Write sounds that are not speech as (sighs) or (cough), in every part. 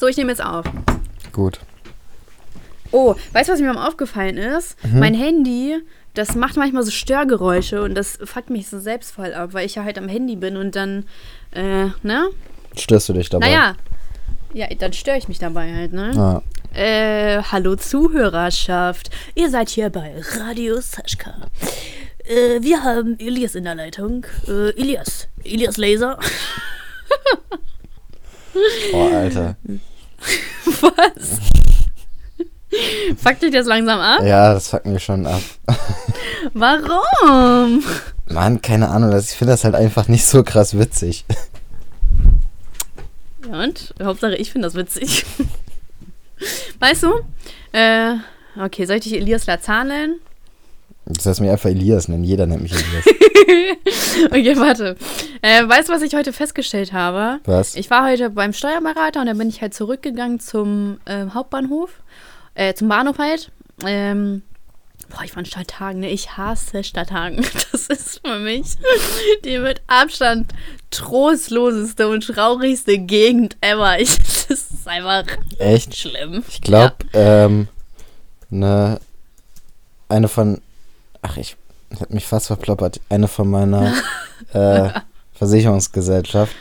So, ich nehme jetzt auf. Gut. Oh, weißt du, was mir mal aufgefallen ist? Mein Handy, das macht manchmal so Störgeräusche und das fuckt mich so selbst voll ab, weil ich ja halt am Handy bin und dann, äh, ne? Störst du dich dabei? Naja. Ja, dann störe ich mich dabei halt, ne? Ah, Äh, hallo Zuhörerschaft. Ihr seid hier bei Radio Saschka. Äh, wir haben Elias in der Leitung. Äh, Elias. Elias Laser. (laughs) oh, Alter. (laughs) Was? Fuck dich das langsam ab? Ja, das fuckt mich schon ab. (laughs) Warum? Mann, keine Ahnung. Ich finde das halt einfach nicht so krass witzig. Ja, und? Hauptsache, ich finde das witzig. Weißt du? Äh, okay, soll ich dich Elias Lazan nennen? Das heißt mir einfach Elias nennen. Jeder nennt mich Elias. (laughs) Okay, warte. Äh, weißt du, was ich heute festgestellt habe? Was? Ich war heute beim Steuerberater und dann bin ich halt zurückgegangen zum ähm, Hauptbahnhof, äh, zum Bahnhof halt. Ähm, boah, ich war in Stadthagen, ne? Ich hasse Stadthagen. (laughs) Das ist für mich die mit Abstand trostloseste und traurigste Gegend ever. Ich, das ist einfach Echt? schlimm. Ich glaube, ähm, ne, eine von, ach, ich, hab mich fast verploppert. Eine von meiner (laughs) äh, Versicherungsgesellschaft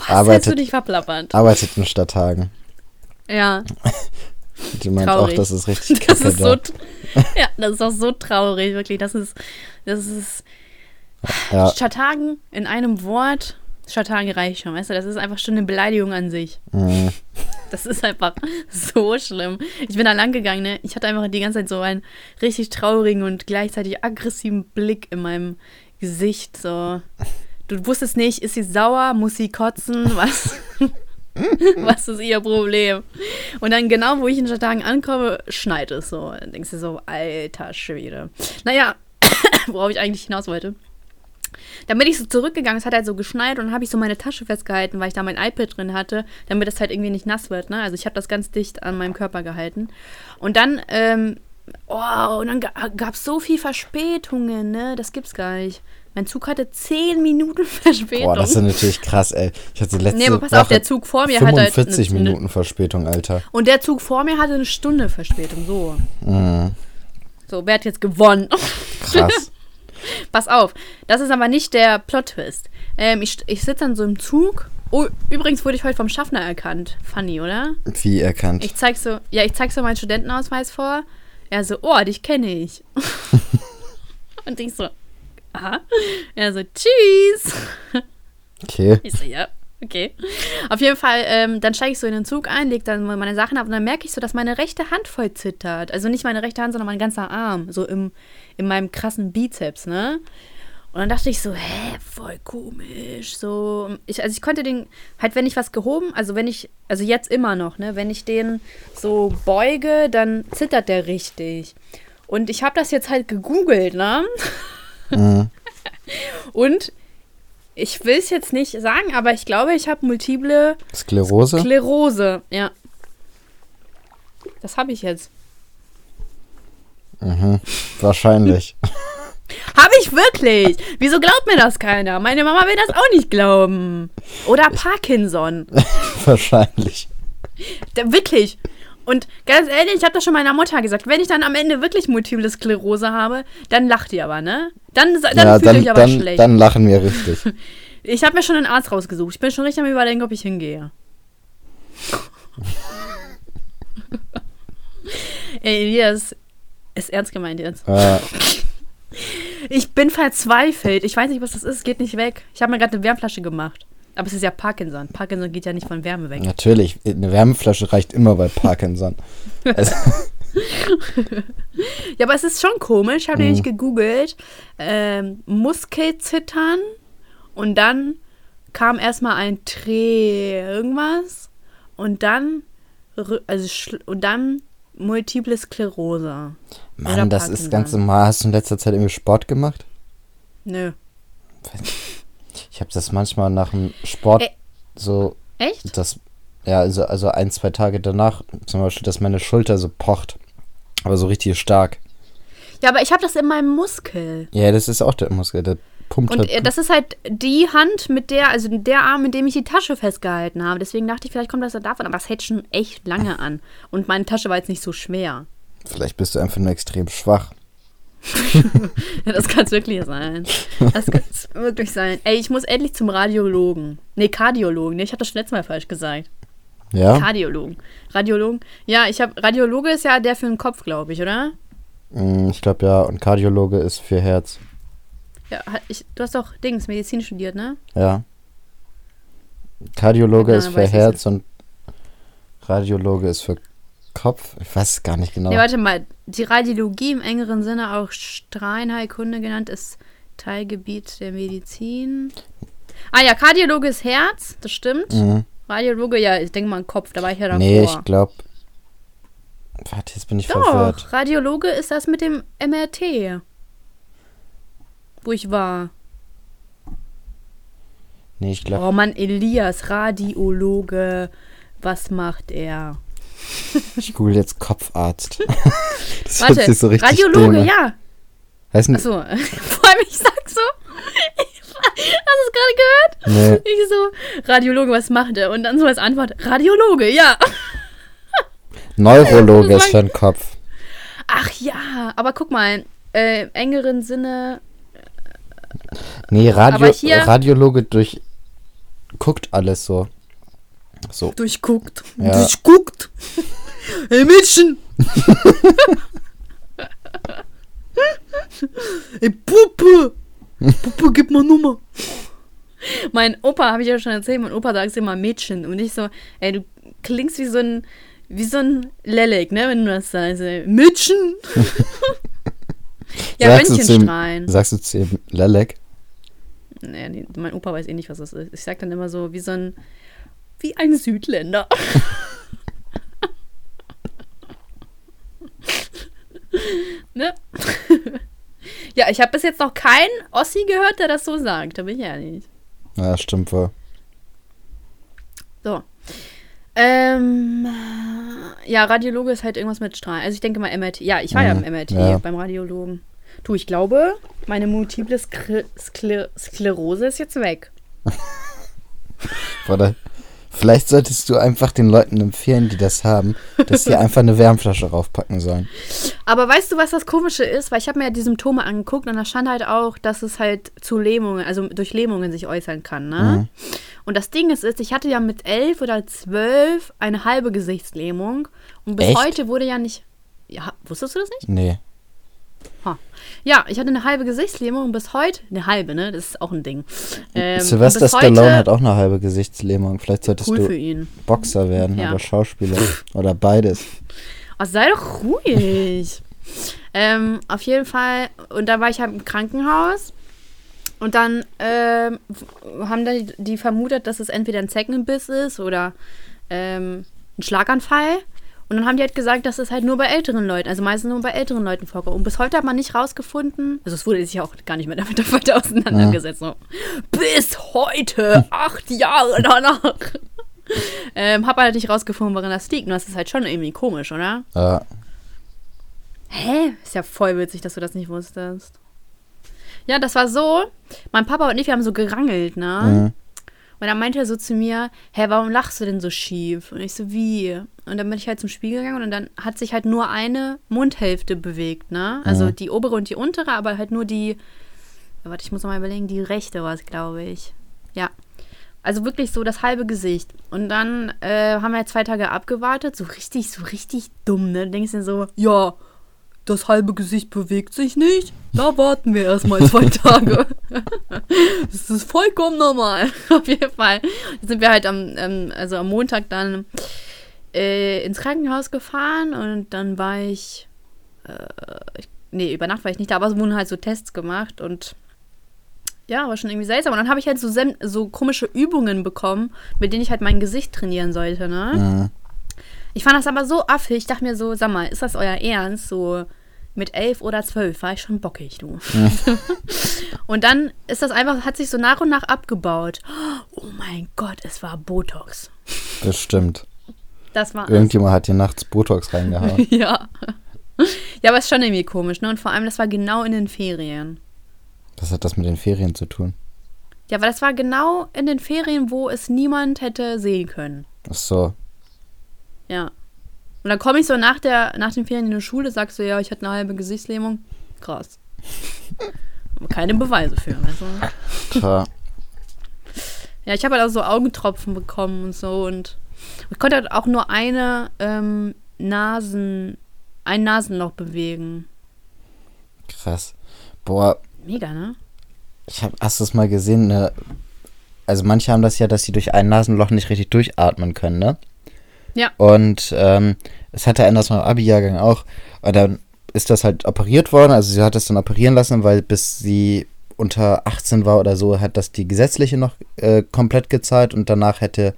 hast arbeitet- du dich verplappert? arbeitet in Stadthagen. Ja, (laughs) Die meint Traurig. auch, das ist richtig (laughs) das ist so, ja, das ist auch so traurig, wirklich. Das ist, das ist ja, Stadthagen in einem Wort. Stadthagen reicht schon, weißt du, das ist einfach schon eine Beleidigung an sich. mh, Das ist einfach so schlimm. Ich bin da lang gegangen, ne? Ich hatte einfach die ganze Zeit so einen richtig traurigen und gleichzeitig aggressiven Blick in meinem Gesicht. So, du wusstest nicht, ist sie sauer, muss sie kotzen, (laughs) was? Was ist ihr Problem? Und dann genau, wo ich in Stadthagen ankomme, schneit es so. Dann denkst du so, alter Schwede. Naja, (coughs) worauf ich eigentlich hinaus wollte. Dann bin ich so zurückgegangen, es hat halt so geschneit und dann habe ich so meine Tasche festgehalten, weil ich da mein iPad drin hatte, damit das halt irgendwie nicht nass wird. Ne? Also ich habe das ganz dicht an meinem Körper gehalten. Und dann, ähm, oh, und dann gab es so viel Verspätungen, ne? Das gibt's gar nicht. Mein Zug hatte 10 Minuten (laughs) Verspätung. boah, das ist natürlich krass, ey. Ich hatte letzte nee, aber pass Woche auf, der Zug vor mir hat halt 45 eine, Minuten Verspätung, Alter. Und der Zug vor mir hatte eine Stunde Verspätung. So. Mhm, So, wer hat jetzt gewonnen? (laughs) krass. (laughs) Pass auf, das ist aber nicht der Plot-Twist. Ähm, ich ich sitze dann so im Zug. Oh, übrigens wurde ich heute vom Schaffner erkannt. Funny, oder? Wie erkannt. Ich zeig so, ja, ich zeig so meinen Studentenausweis vor. Er so, oh, dich kenne ich. (laughs) Und ich so, aha. Er so, tschüss. Okay. Ich so, ja, okay. Auf jeden Fall, ähm, dann steige ich so in den Zug ein, leg dann meine Sachen ab und dann merke ich so, dass meine rechte Hand voll zittert. Also nicht meine rechte Hand, sondern mein ganzer Arm. So im, in meinem krassen Bizeps, ne? Und dann dachte ich so, hä, voll komisch. So, ich, also ich konnte den, halt, wenn ich was gehoben, also wenn ich, also jetzt immer noch, ne, wenn ich den so beuge, dann zittert der richtig. Und ich habe das jetzt halt gegoogelt, ne? Mhm. (laughs) Und ich will es jetzt nicht sagen, aber ich glaube, ich habe multiple Sklerose? Sklerose. Ja. Das habe ich jetzt. mhm. Wahrscheinlich. (laughs) (laughs) Habe ich wirklich? Wieso glaubt mir das keiner? Meine Mama will das auch nicht glauben. Oder Parkinson. (laughs) Wahrscheinlich. Da, wirklich. Und ganz ehrlich, ich habe das schon meiner Mutter gesagt. Wenn ich dann am Ende wirklich multiple Sklerose habe, dann lacht ihr aber, ne? Dann, dann ja, fühlt euch aber dann, schlecht. dann lachen wir richtig. (laughs) Ich habe mir schon einen Arzt rausgesucht. Ich bin schon richtig am überlegen, ob ich hingehe. (laughs) Ey, Elias, ist ernst gemeint jetzt. äh, Ich bin verzweifelt. Ich weiß nicht, was das ist. Geht nicht weg. Ich habe mir gerade eine Wärmflasche gemacht. Aber es ist ja Parkinson. Parkinson geht ja nicht von Wärme weg. natürlich, eine Wärmeflasche reicht immer bei Parkinson. (laughs) Also, Ja, aber es ist schon komisch. Ich habe Mhm. nämlich gegoogelt. Ähm, Muskelzittern. Und dann kam erstmal ein Dreh irgendwas. Und dann, also, und dann Multiple Sklerose. Mann, das ist Parkinson. ganz normal. Hast du in letzter Zeit irgendwie Sport gemacht? Nö. Ich habe das manchmal nach dem Sport Ey. so, Echt? das, ja, also, also ein, zwei Tage danach, zum Beispiel, dass meine Schulter so pocht. Aber so richtig stark. Ja, aber ich habe das in meinem Muskel. Ja, das ist auch der Muskel. Der pumpt Und halt. äh, das ist halt die Hand, mit der, also der Arm, mit dem ich die Tasche festgehalten habe. Deswegen dachte ich, vielleicht kommt das ja davon, aber es hält schon echt lange an. Und meine Tasche war jetzt nicht so schwer. Vielleicht bist du einfach nur extrem schwach. (laughs) Ja, das kann es wirklich sein. Das kann es wirklich sein. Ey, ich muss endlich zum Radiologen. Nee, Kardiologen. Nee, ich hatte das schon letztes Mal falsch gesagt. Ja? Kardiologen. Radiologen. Ja, ich habe Radiologe ist ja der für den Kopf, glaube ich, oder? Mm, Ich glaube ja. Und Kardiologe ist für Herz. Ja, ich, du hast doch Dings, Medizin studiert, ne? Ja. Kardiologe Ja, ist für Herz und Radiologe ist für Kopf. Ich weiß es gar nicht genau. Nee, warte mal. Die Radiologie im engeren Sinne, auch Strahlenheilkunde genannt, ist Teilgebiet der Medizin. Ah ja, Kardiologe ist Herz, das stimmt. Mhm. Radiologe, ja, ich denke mal Kopf, da war ich ja davor. Nee, ich glaube. Warte, jetzt bin ich verwirrt. Doch, Radiologe ist das mit dem MRT. Wo ich war. Nee, ich glaube. Oh Mann, Elias, Radiologe. Was macht er? Ich google jetzt Kopfarzt. (laughs) das Warte, so richtig Radiologe, an. ja. Heißt Achso, (laughs) vor allem ich sag so. (laughs) Hast du es gerade gehört? Nee. Ich so, Radiologe, was macht er? Und dann so als Antwort, Radiologe, ja. Neurologe ist für den Kopf. Ach ja, aber guck mal, äh, im engeren Sinne, Nee, Radio, Radiologe durch guckt alles so. So. durchguckt. Ja. Durchguckt. (laughs) Hey Mädchen! Ey Puppe! Puppe, gib mal Nummer. Mein Opa, habe ich ja schon erzählt, mein Opa sagt immer Mädchen. Und ich so, ey, du klingst wie so ein, wie so ein Lelek, ne, wenn du das sagst. ey. Mädchen! (laughs) ja, sagst, du zu ihm, Röntgenstrahlen. sagst du zu ihm Lelek? Naja, die, mein Opa weiß eh nicht, was das ist. Ich sag dann immer so, wie so ein, wie ein Südländer. (laughs) ne? ja, ich habe bis jetzt noch keinen Ossi gehört, der das so sagt, da bin ich ehrlich. Ja, stimmt wohl. So. Ähm, ja, Radiologe ist halt irgendwas mit Strahlen. Also ich denke mal MRT. Ja, ich war ja Mhm, im MRT ja. beim Radiologen. Du, ich glaube, meine multiple Skle Skle Sklerose ist jetzt weg. (laughs) Oder vielleicht solltest du einfach den Leuten empfehlen, die das haben, dass sie (laughs) einfach eine Wärmflasche raufpacken sollen. Aber weißt du, was das Komische ist? Weil ich habe mir ja die Symptome angeguckt und da stand halt auch, dass es halt zu Lähmungen, also durch Lähmungen sich äußern kann, ne? Und das Ding ist, ist, ich hatte ja mit elf oder zwölf eine halbe Gesichtslähmung und bis Echt? heute wurde ja nicht. Ja, wusstest du das nicht? Nee. Ha. Ja, ich hatte eine halbe Gesichtslähmung und bis heute, eine halbe, ne? Das ist auch ein Ding. Ähm, Sylvester Stallone hat auch eine halbe Gesichtslähmung. Vielleicht solltest Cool du. Boxer werden Ja. oder Schauspieler oder beides. Oh, sei doch ruhig. (laughs) ähm, auf jeden Fall, und da war ich halt im Krankenhaus. Und dann ähm, haben die, die vermutet, dass es entweder ein Zeckenbiss ist oder ähm, ein Schlaganfall. Und dann haben die halt gesagt, dass es halt nur bei älteren Leuten, also meistens nur bei älteren Leuten vorkommt. Und bis heute hat man nicht rausgefunden, also es wurde sich auch gar nicht mehr damit (laughs) weiter auseinandergesetzt. So. Bis heute, (laughs) acht Jahre danach. ähm, hab halt nicht rausgefunden, woran das liegt. Und das ist halt schon irgendwie komisch, oder? Ja. Hä? Ist ja voll witzig, dass du das nicht wusstest. Ja, das war so. Mein Papa und ich, wir haben so gerangelt, ne? Mhm. Und dann meinte er so zu mir, hä, warum lachst du denn so schief? Und ich so, wie? Und dann bin ich halt zum Spiegel gegangen und dann hat sich halt nur eine Mundhälfte bewegt, ne? Also Mhm. die obere und die untere, aber halt nur die, warte, ich muss noch mal überlegen, die rechte war es, glaube ich. Ja. Also wirklich so das halbe Gesicht. Und dann äh, haben wir halt zwei Tage abgewartet, so richtig, so richtig dumm, ne? Du denkst dir so, ja, das halbe Gesicht bewegt sich nicht. Da warten wir erstmal zwei (laughs) Tage. (laughs) das ist vollkommen normal. (laughs) Auf jeden Fall Dann sind wir halt am, ähm, also am Montag dann äh, ins Krankenhaus gefahren und dann war ich, äh, ich, nee, über Nacht war ich nicht da, aber es wurden halt so Tests gemacht und ja, war schon irgendwie seltsam. Und dann habe ich halt so, so komische Übungen bekommen, mit denen ich halt mein Gesicht trainieren sollte, ne? Mhm. Ich fand das aber so affig. Ich dachte mir so, sag mal, ist das euer Ernst? So mit elf oder zwölf war ich schon bockig, du. (laughs) und dann ist das einfach, hat sich so nach und nach abgebaut. Oh mein Gott, es war Botox. Bestimmt. Das war. Irgendjemand hat hier nachts Botox reingehauen. (laughs) ja. Ja, aber ist schon irgendwie komisch, ne? Und vor allem, das war genau in den Ferien. Was hat das mit den Ferien zu tun? Ja, weil das war genau in den Ferien, wo es niemand hätte sehen können. Ach so. Ja. Und dann komme ich so nach, der, nach den Ferien in die Schule, sagst du, ja, ich hatte eine halbe Gesichtslähmung. Krass. Aber keine Beweise für. Also. Tja. Ja, ich habe halt auch so Augentropfen bekommen und so und ich konnte halt auch nur eine ähm, Nasen, ein Nasenloch bewegen. Krass. Boah, Mega, ne? ich hab, hast du es mal gesehen, ne? Also manche haben das ja, dass sie durch ein Nasenloch nicht richtig durchatmen können, ne? Ja. Und ähm, es hatte einer aus meinem Abi-Jahrgang auch. Und dann ist das halt operiert worden. Also sie hat das dann operieren lassen, weil bis sie unter 18 war oder so, hat das die gesetzliche noch äh, komplett gezahlt und danach hätte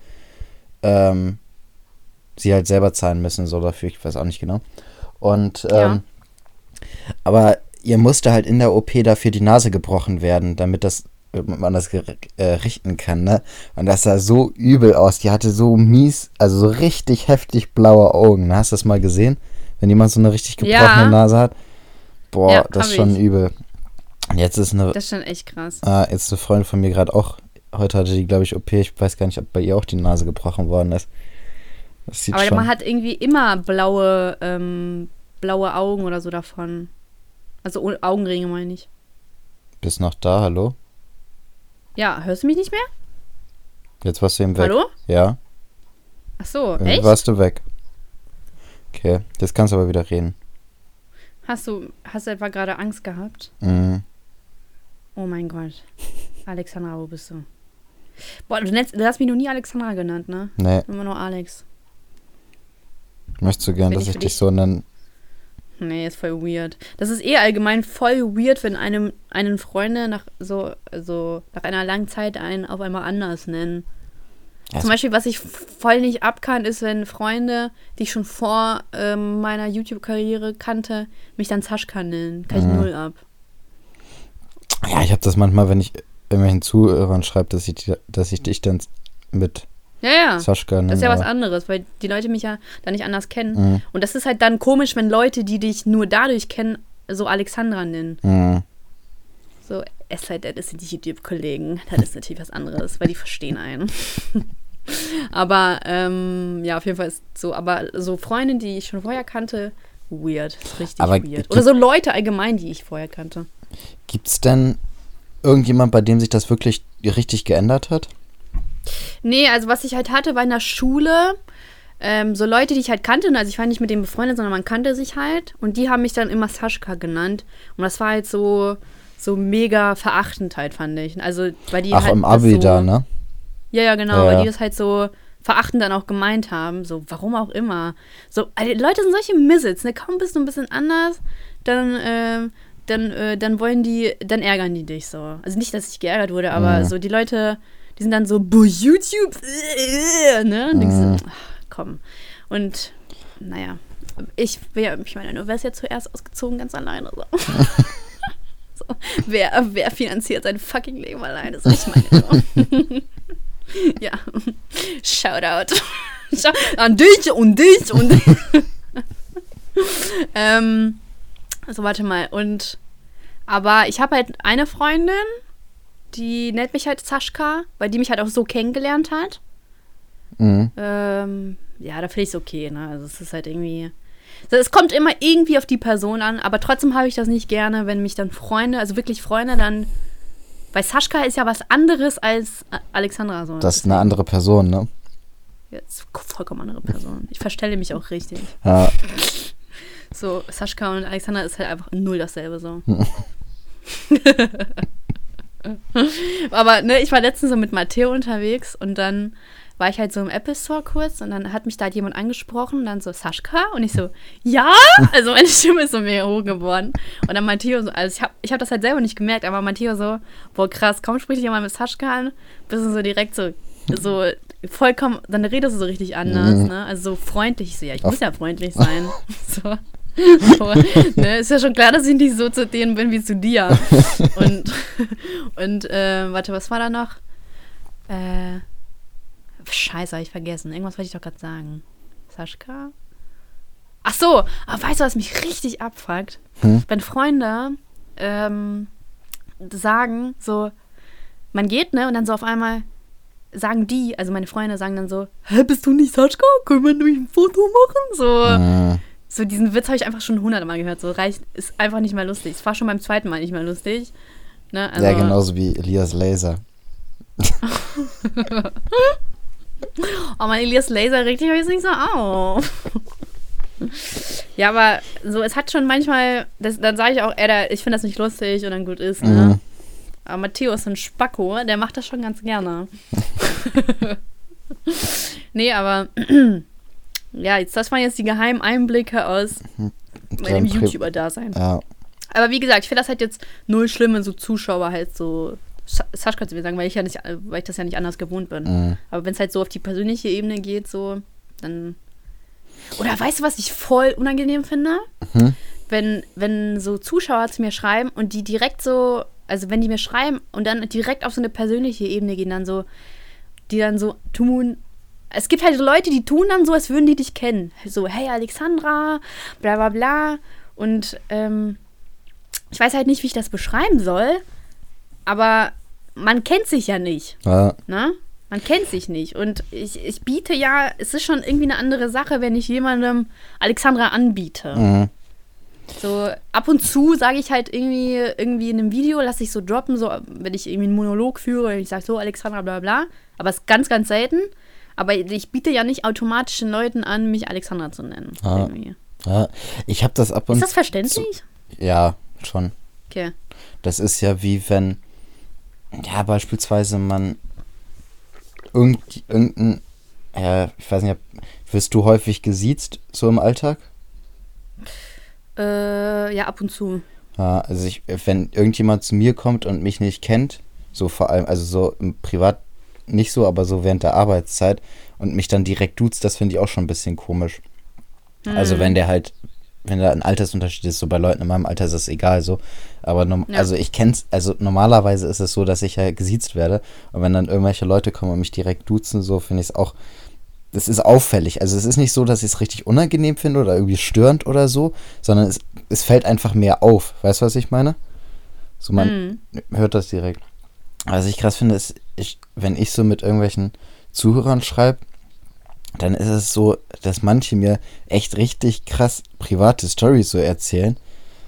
ähm, sie halt selber zahlen müssen, so dafür, ich weiß auch nicht genau. Und ähm, Ja. aber ihr musste halt in der OP dafür die Nase gebrochen werden, damit das man das äh, richten kann, ne? Und das sah so übel aus. Die hatte so mies, also so richtig heftig blaue Augen. Hast du das mal gesehen? Wenn jemand so eine richtig gebrochene Ja. Nase hat? Boah, Ja, das ist schon ich. übel. Jetzt ist eine, Das ist schon echt krass. ah, jetzt ist eine Freundin von mir gerade auch, heute hatte die, glaube ich, OP. Ich weiß gar nicht, ob bei ihr auch die Nase gebrochen worden ist. Das sieht Aber schon. man hat irgendwie immer blaue, ähm, blaue Augen oder so davon. Also Augenringe meine ich. Bist noch da, hallo? Ja, hörst du mich nicht mehr? Jetzt warst du eben weg. Hallo? Ja? Ach so, Irgendwie echt? warst du weg. Okay, jetzt kannst du aber wieder reden. Hast du, hast du etwa gerade Angst gehabt? Mhm. Oh mein Gott. (laughs) Alexandra, wo bist du? Boah, du, nennst, du hast mich noch nie Alexandra genannt, ne? Nee, Immer nur Alex. möchtest du gern, Bin dass ich ich dich? so nenne? Nee, ist voll weird. Das ist eh allgemein voll weird, wenn einem einen Freunde nach so, so nach einer langen Zeit einen auf einmal anders nennen. Ja, Zum Beispiel, was ich voll nicht abkann, ist, wenn Freunde, die ich schon vor ähm, meiner YouTube-Karriere kannte, mich dann Zaschka nennen. Kann ich Mhm. null ab. Ja, ich habe das manchmal, wenn ich irgendwelchen Zuhörern schreibe, dass ich, dass ich dich dann mit Ja, ja. Nenne. Das ist ja was anderes, weil die Leute mich ja dann nicht anders kennen. Mhm. Und das ist halt dann komisch, wenn Leute, die dich nur dadurch kennen, so Alexandra nennen. Mhm. So, es sei denn, das sind die YouTube-Kollegen. Das ist natürlich was anderes, weil die verstehen einen. (laughs) aber, ähm, ja, auf jeden Fall ist so, aber so Freunde, die ich schon vorher kannte, weird. Richtig Aber weird. Oder so Leute allgemein, die ich vorher kannte. Gibt's denn irgendjemand, bei dem sich das wirklich richtig geändert hat? Nee, also was ich halt hatte, war in der Schule ähm, so Leute, die ich halt kannte. Also ich war nicht mit denen befreundet, sondern man kannte sich halt. Und die haben mich dann immer Saschka genannt. Und das war halt so, so mega verachtend halt, fand ich. Also, weil die Ach, halt im Abi so, da, ne? Ja, ja, genau, Ja, weil die das halt so verachtend dann auch gemeint haben. So, warum auch immer. So, also, Leute sind solche Missets, ne? Kaum bist du ein bisschen anders, dann, ähm, dann, äh, dann wollen die, dann ärgern die dich so. Also nicht, dass ich geärgert wurde, aber Mhm. so die Leute, die sind dann so, boah, YouTube, äh, ne? Und Mhm. du, ach, komm. Und, naja, ich, ja, ich meine, du wärst ja zuerst ausgezogen, ganz alleine. So. (laughs) so, wer, wer finanziert sein fucking Leben alleine? So, ich meine, so. (laughs) ja, Shoutout. An dich und dich und dich. (laughs) ähm, so, warte mal. Und, aber ich habe halt eine Freundin, die nennt mich halt Saschka, weil die mich halt auch so kennengelernt hat. Mhm. Ähm, ja, da finde ich es okay, ne? Also es ist halt irgendwie. Also Es kommt immer irgendwie auf die Person an, aber trotzdem habe ich das nicht gerne, wenn mich dann Freunde, also wirklich Freunde dann. Weil Saschka ist ja was anderes als Alexandra so. Das ist eine andere Person, ne? Jetzt vollkommen andere Person. Ich verstelle mich auch richtig. Ja, So, Saschka und Alexandra ist halt einfach null dasselbe so. (laughs) (laughs) Aber ne, ich war letztens so mit Matteo unterwegs und dann war ich halt so im Apple Store kurz und dann hat mich da halt jemand angesprochen und dann so, Saschka? Und ich so, ja? (laughs) Also meine Stimme ist so mega hoch geworden. Und dann Matteo so, also ich habe ich hab das halt selber nicht gemerkt, aber Matteo so, boah krass, kaum spricht dich jemand mit Saschka an, bist du so direkt so, so vollkommen, dann redest du so richtig anders, Mhm. ne? Also so freundlich, so, ja, ich Auf- muss ja freundlich sein. (laughs) so. (laughs) So, ne, ist ja schon klar, dass ich nicht so zu denen bin wie zu dir. (laughs) Und, und äh, warte, was war da noch? Äh, scheiße, hab ich vergessen. Irgendwas wollte ich doch gerade sagen. Saschka? Ach so, aber weißt du, was mich richtig abfuckt? Hm? Wenn Freunde ähm, sagen, so, man geht, ne, und dann so auf einmal sagen die, also meine Freunde sagen dann so, hä, bist du nicht Saschka? Können wir durch ein Foto machen? So, Mhm. So diesen Witz habe ich einfach schon hundertmal gehört. So reicht, ist einfach nicht mehr lustig. Es war schon beim zweiten Mal nicht mehr lustig. Ne? Also, ja, genauso wie Elias Laser. (laughs) Oh, mein Elias Laser regt dich jetzt nicht so auf. ja, aber so, es hat schon manchmal, das, dann sage ich auch, ey, da, ich finde das nicht lustig und dann gut ist, ne? Mhm. Aber Matteo ist ein Spacko, der macht das schon ganz gerne. (laughs) nee, aber ja, jetzt, das waren jetzt die geheimen Einblicke aus meinem Dein Pri- YouTuber-Dasein. Ja, Aber wie gesagt, ich finde das halt jetzt null schlimm, wenn so Zuschauer halt so Sa- Saschka zu mir sagen, weil ich ja nicht, weil ich das ja nicht anders gewohnt bin. mhm. Aber wenn es halt so auf die persönliche Ebene geht, so, dann. Oder weißt du, was ich voll unangenehm finde? Mhm. Wenn, wenn so Zuschauer zu mir schreiben und die direkt so, also wenn die mir schreiben und dann direkt auf so eine persönliche Ebene gehen, dann so, die dann so tun. Es gibt halt Leute, die tun dann so, als würden die dich kennen. So, hey Alexandra, bla bla bla. Und ähm, ich weiß halt nicht, wie ich das beschreiben soll, aber man kennt sich ja nicht. ja, Ne? Man kennt sich nicht. Und ich, ich biete ja, es ist schon irgendwie eine andere Sache, wenn ich jemandem Alexandra anbiete. mhm. So ab und zu sage ich halt irgendwie, irgendwie in einem Video, lasse ich so droppen, so wenn ich irgendwie einen Monolog führe und ich sage so Alexandra bla bla. Aber es ist ganz, ganz selten. Aber ich biete ja nicht automatisch den Leuten an, mich Alexandra zu nennen. Ah. Ja. Ich habe das ab und Ist das verständlich? Ja, schon. Okay. Das ist ja wie wenn, ja, beispielsweise man irgend, irgendein, ja, ich weiß nicht, wirst du häufig gesiezt, so im Alltag? Äh, ja, ab und zu. Ja, also ich, wenn irgendjemand zu mir kommt und mich nicht kennt, so vor allem, also so im Privat nicht so, aber so während der Arbeitszeit und mich dann direkt duzt, das finde ich auch schon ein bisschen komisch. Also wenn der halt, wenn da ein Altersunterschied ist, so bei Leuten in meinem Alter ist es egal so. Aber Ja. also ich kenn's, also normalerweise ist es so, dass ich ja gesiezt werde. Und wenn dann irgendwelche Leute kommen und mich direkt duzen, so finde ich es auch. Das ist auffällig. Also es ist nicht so, dass ich es richtig unangenehm finde oder irgendwie störend oder so, sondern es, es fällt einfach mehr auf. Weißt du, was ich meine? So man Mhm. hört das direkt. Was ich krass finde, ist, ich, wenn ich so mit irgendwelchen Zuhörern schreibe, dann ist es so, dass manche mir echt richtig krass private Stories so erzählen.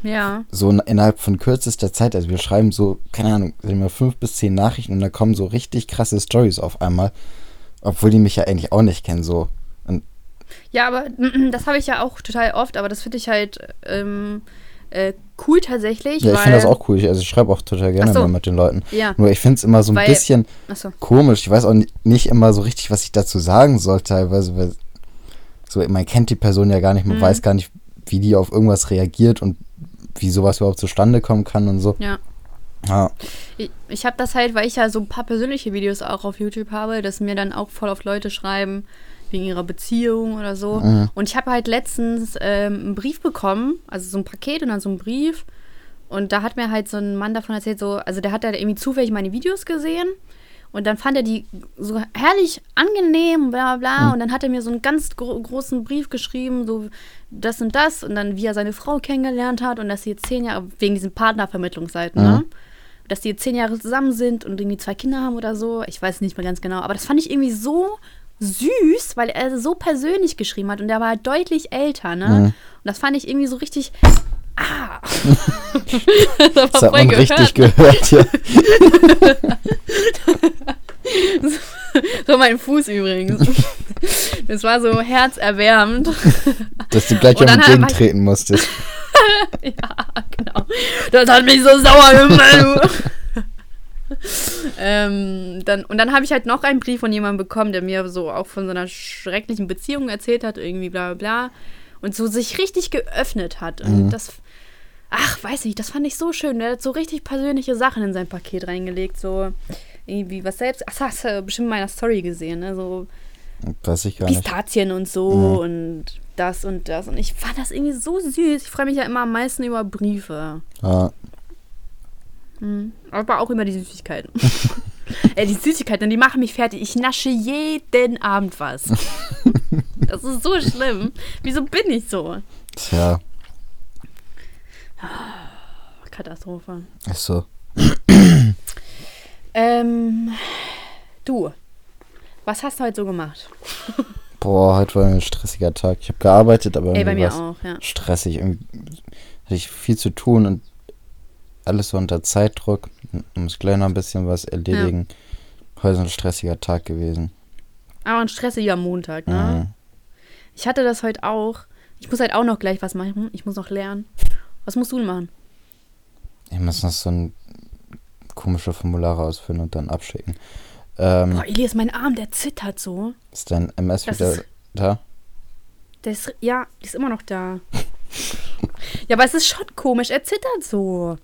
Ja. So in- innerhalb von kürzester Zeit. Also wir schreiben so, keine Ahnung, sagen wir fünf bis zehn Nachrichten und da kommen so richtig krasse Stories auf einmal. Obwohl die mich ja eigentlich auch nicht kennen, so. Und Ja, aber (clears throat) das habe ich ja auch total oft, aber das finde ich halt ähm, äh, cool tatsächlich. ja, ich finde das auch cool. Ich, also ich schreibe auch total gerne so. mal mit den Leuten. Ja, Nur ich finde es immer so ein Weil- bisschen achso. komisch. Ich weiß auch ni- nicht immer so richtig, was ich dazu sagen soll, teilweise. Weil so, man kennt die Person ja gar nicht, man Mhm. weiß gar nicht, wie die auf irgendwas reagiert und wie sowas überhaupt zustande kommen kann und so. Ja. Ja, Ich, ich habe das halt, weil ich ja so ein paar persönliche Videos auch auf YouTube habe, dass mir dann auch voll auf Leute schreiben, wegen ihrer Beziehung oder so. Mhm. Und ich habe halt letztens ähm, einen Brief bekommen, also so ein Paket und dann so ein Brief. Und da hat mir halt so ein Mann davon erzählt, so, also der hat da irgendwie zufällig meine Videos gesehen. Und dann fand er die so herrlich angenehm, bla bla. Und dann hat er mir so einen ganz gro großen Brief geschrieben, so das und das. Und dann, wie er seine Frau kennengelernt hat und dass sie jetzt zehn Jahre, wegen diesen Partnervermittlungsseiten, ne? Dass die jetzt zehn Jahre zusammen sind und irgendwie zwei Kinder haben oder so. Ich weiß nicht mehr ganz genau. Aber das fand ich irgendwie so süß, weil er so persönlich geschrieben hat und der war halt deutlich älter, ne? Und das fand ich irgendwie so richtig. (laughs) Ah! das (laughs) das hat man richtig gehört. Ja. (laughs) So mein Fuß übrigens. Das war so herzerwärmend. Dass du gleich dann jemand hat- gegentreten musstest. ja, genau. Das hat mich so sauer gemacht. Ähm, dann, und dann habe ich halt noch einen Brief von jemandem bekommen, der mir so auch von so einer schrecklichen Beziehung erzählt hat, irgendwie bla bla bla. Und so sich richtig geöffnet hat. Und das, ach, weiß nicht, das fand ich so schön. Der hat so richtig persönliche Sachen in sein Paket reingelegt. So irgendwie was selbst. Ach, hast du bestimmt in meiner Story gesehen, ne? So Weiß ich gar nicht. Pistazien und so und das und das. Und ich fand das irgendwie so süß. Ich freue mich ja immer am meisten über Briefe. Ja. Aber auch über die Süßigkeiten. Ey, (laughs) die Süßigkeiten, die machen mich fertig. Ich nasche jeden Abend was. (laughs) Das ist so schlimm. Wieso bin ich so? Tja, Katastrophe. ist so. (clears throat) ähm, du, was hast du heute so gemacht? (laughs) Boah, heute war ein stressiger Tag. Ich habe gearbeitet, aber Ey, bei mir auch, ja. stressig. Irgendwie hatte ich viel zu tun und alles so unter Zeitdruck. Muss gleich noch ein bisschen was erledigen. Heute ist ein stressiger Tag gewesen. Aber ein stressiger Montag, ne? Mhm. Ich hatte das heute auch. Ich muss halt auch noch gleich was machen. Ich muss noch lernen. Was musst du denn machen? Ich muss noch so ein komische Formulare ausfüllen und dann abschicken. Ähm, Boah, Elias, mein Arm, der zittert so. ist dein MS Das wieder ist- da? Der ist, ja, die ist immer noch da. (laughs) ja, aber es ist schon komisch. Er zittert so.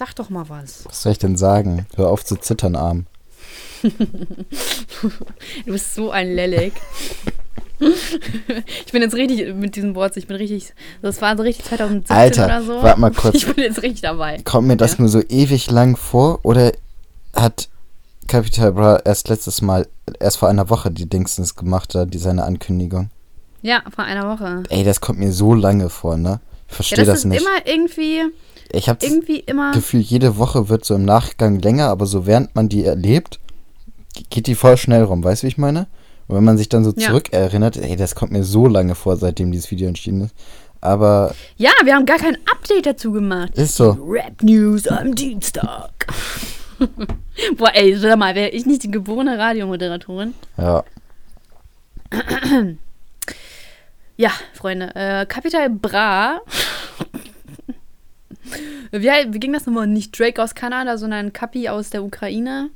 Sag doch mal was. Was soll ich denn sagen? Hör auf zu zittern, Arm. (laughs) Du bist so ein Lelek. (laughs) ich bin jetzt richtig mit diesem Wort, ich bin richtig, das war so richtig 2017 Alter, oder so. warte mal kurz. (laughs) Ich bin jetzt richtig dabei. Kommt mir das Ja. nur so ewig lang vor oder hat Capital Bra erst letztes Mal, erst vor einer Woche die Dingsens gemacht, die seine Ankündigung? Ja, vor einer Woche. Ey, das kommt mir so lange vor, ne? Ich Ja, verstehe das, das, ist nicht. immer irgendwie, Ich habe irgendwie immer. Gefühl, jede Woche wird so im Nachgang länger, aber so während man die erlebt, geht die voll schnell rum, weißt du, wie ich meine? Und wenn man sich dann so Ja. zurückerinnert, ey, das kommt mir so lange vor, seitdem dieses Video entschieden ist. Aber Ja, wir haben gar kein Update dazu gemacht. ist so. Rap News am Dienstag. (laughs) Boah, ey, sag mal, wäre ich nicht die geborene Radiomoderatorin? Ja. (clears throat) Ja, Freunde, äh, Capital Bra. Wie, wie ging das nochmal? Nicht Drake aus Kanada, sondern Capi aus der Ukraine.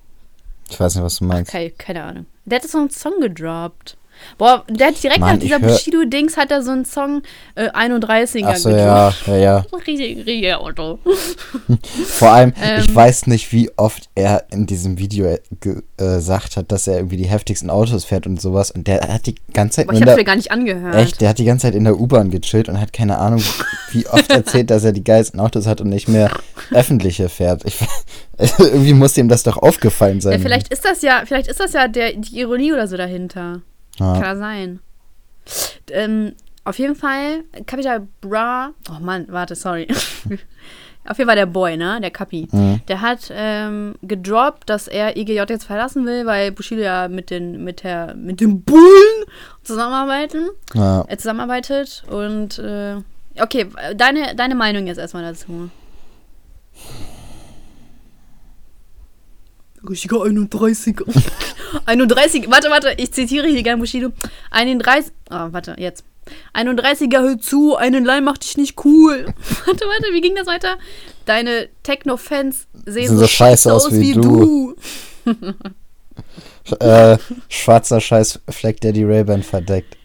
Ich weiß nicht, was du meinst. Okay, keine Ahnung. Der hat so einen Song gedroppt. Boah, der hat direkt Mann, nach dieser ich Bushido-Dings hat er so einen Song äh, 31er Ach so, ja, ja, ja. (laughs) Richtig, richtig Auto. (laughs) Vor allem, ich Ähm. weiß nicht, wie oft er in diesem Video äh, äh, gesagt hat, dass er irgendwie die heftigsten Autos fährt und sowas. Und der hat die ganze Zeit Boah, ich in hab's der, mir gar nicht angehört. echt, der hat die ganze Zeit in der U-Bahn gechillt und hat keine Ahnung, wie oft (laughs) erzählt, dass er die geilsten Autos hat und nicht mehr öffentliche fährt. Ich, irgendwie muss ihm das doch aufgefallen sein. Ja, vielleicht ist das ja, vielleicht ist das ja der, die Ironie oder so dahinter. Kann Ja. das sein. Ähm, auf jeden Fall, Capital Bra. Oh Mann, warte, sorry. (laughs) auf jeden Fall der Boy, ne? Der Capi. Mhm. Der hat ähm, gedroppt, dass er IGJ jetzt verlassen will, weil Bushido ja mit den, mit der, mit den Bullen zusammenarbeiten, Ja. äh, zusammenarbeitet. Und äh, okay, deine, deine Meinung jetzt erstmal dazu. Richtiger 31er. 31, warte, warte, ich zitiere hier gerne Bushido. 31, ah, warte, jetzt. 31er, hör zu, einen Leim macht dich nicht cool. (laughs) warte, warte, wie ging das weiter? Deine Techno-Fans sehen Sind so, so scheiße aus wie du. (laughs) Äh, schwarzer Scheißfleck, der die Ray-Ban verdeckt.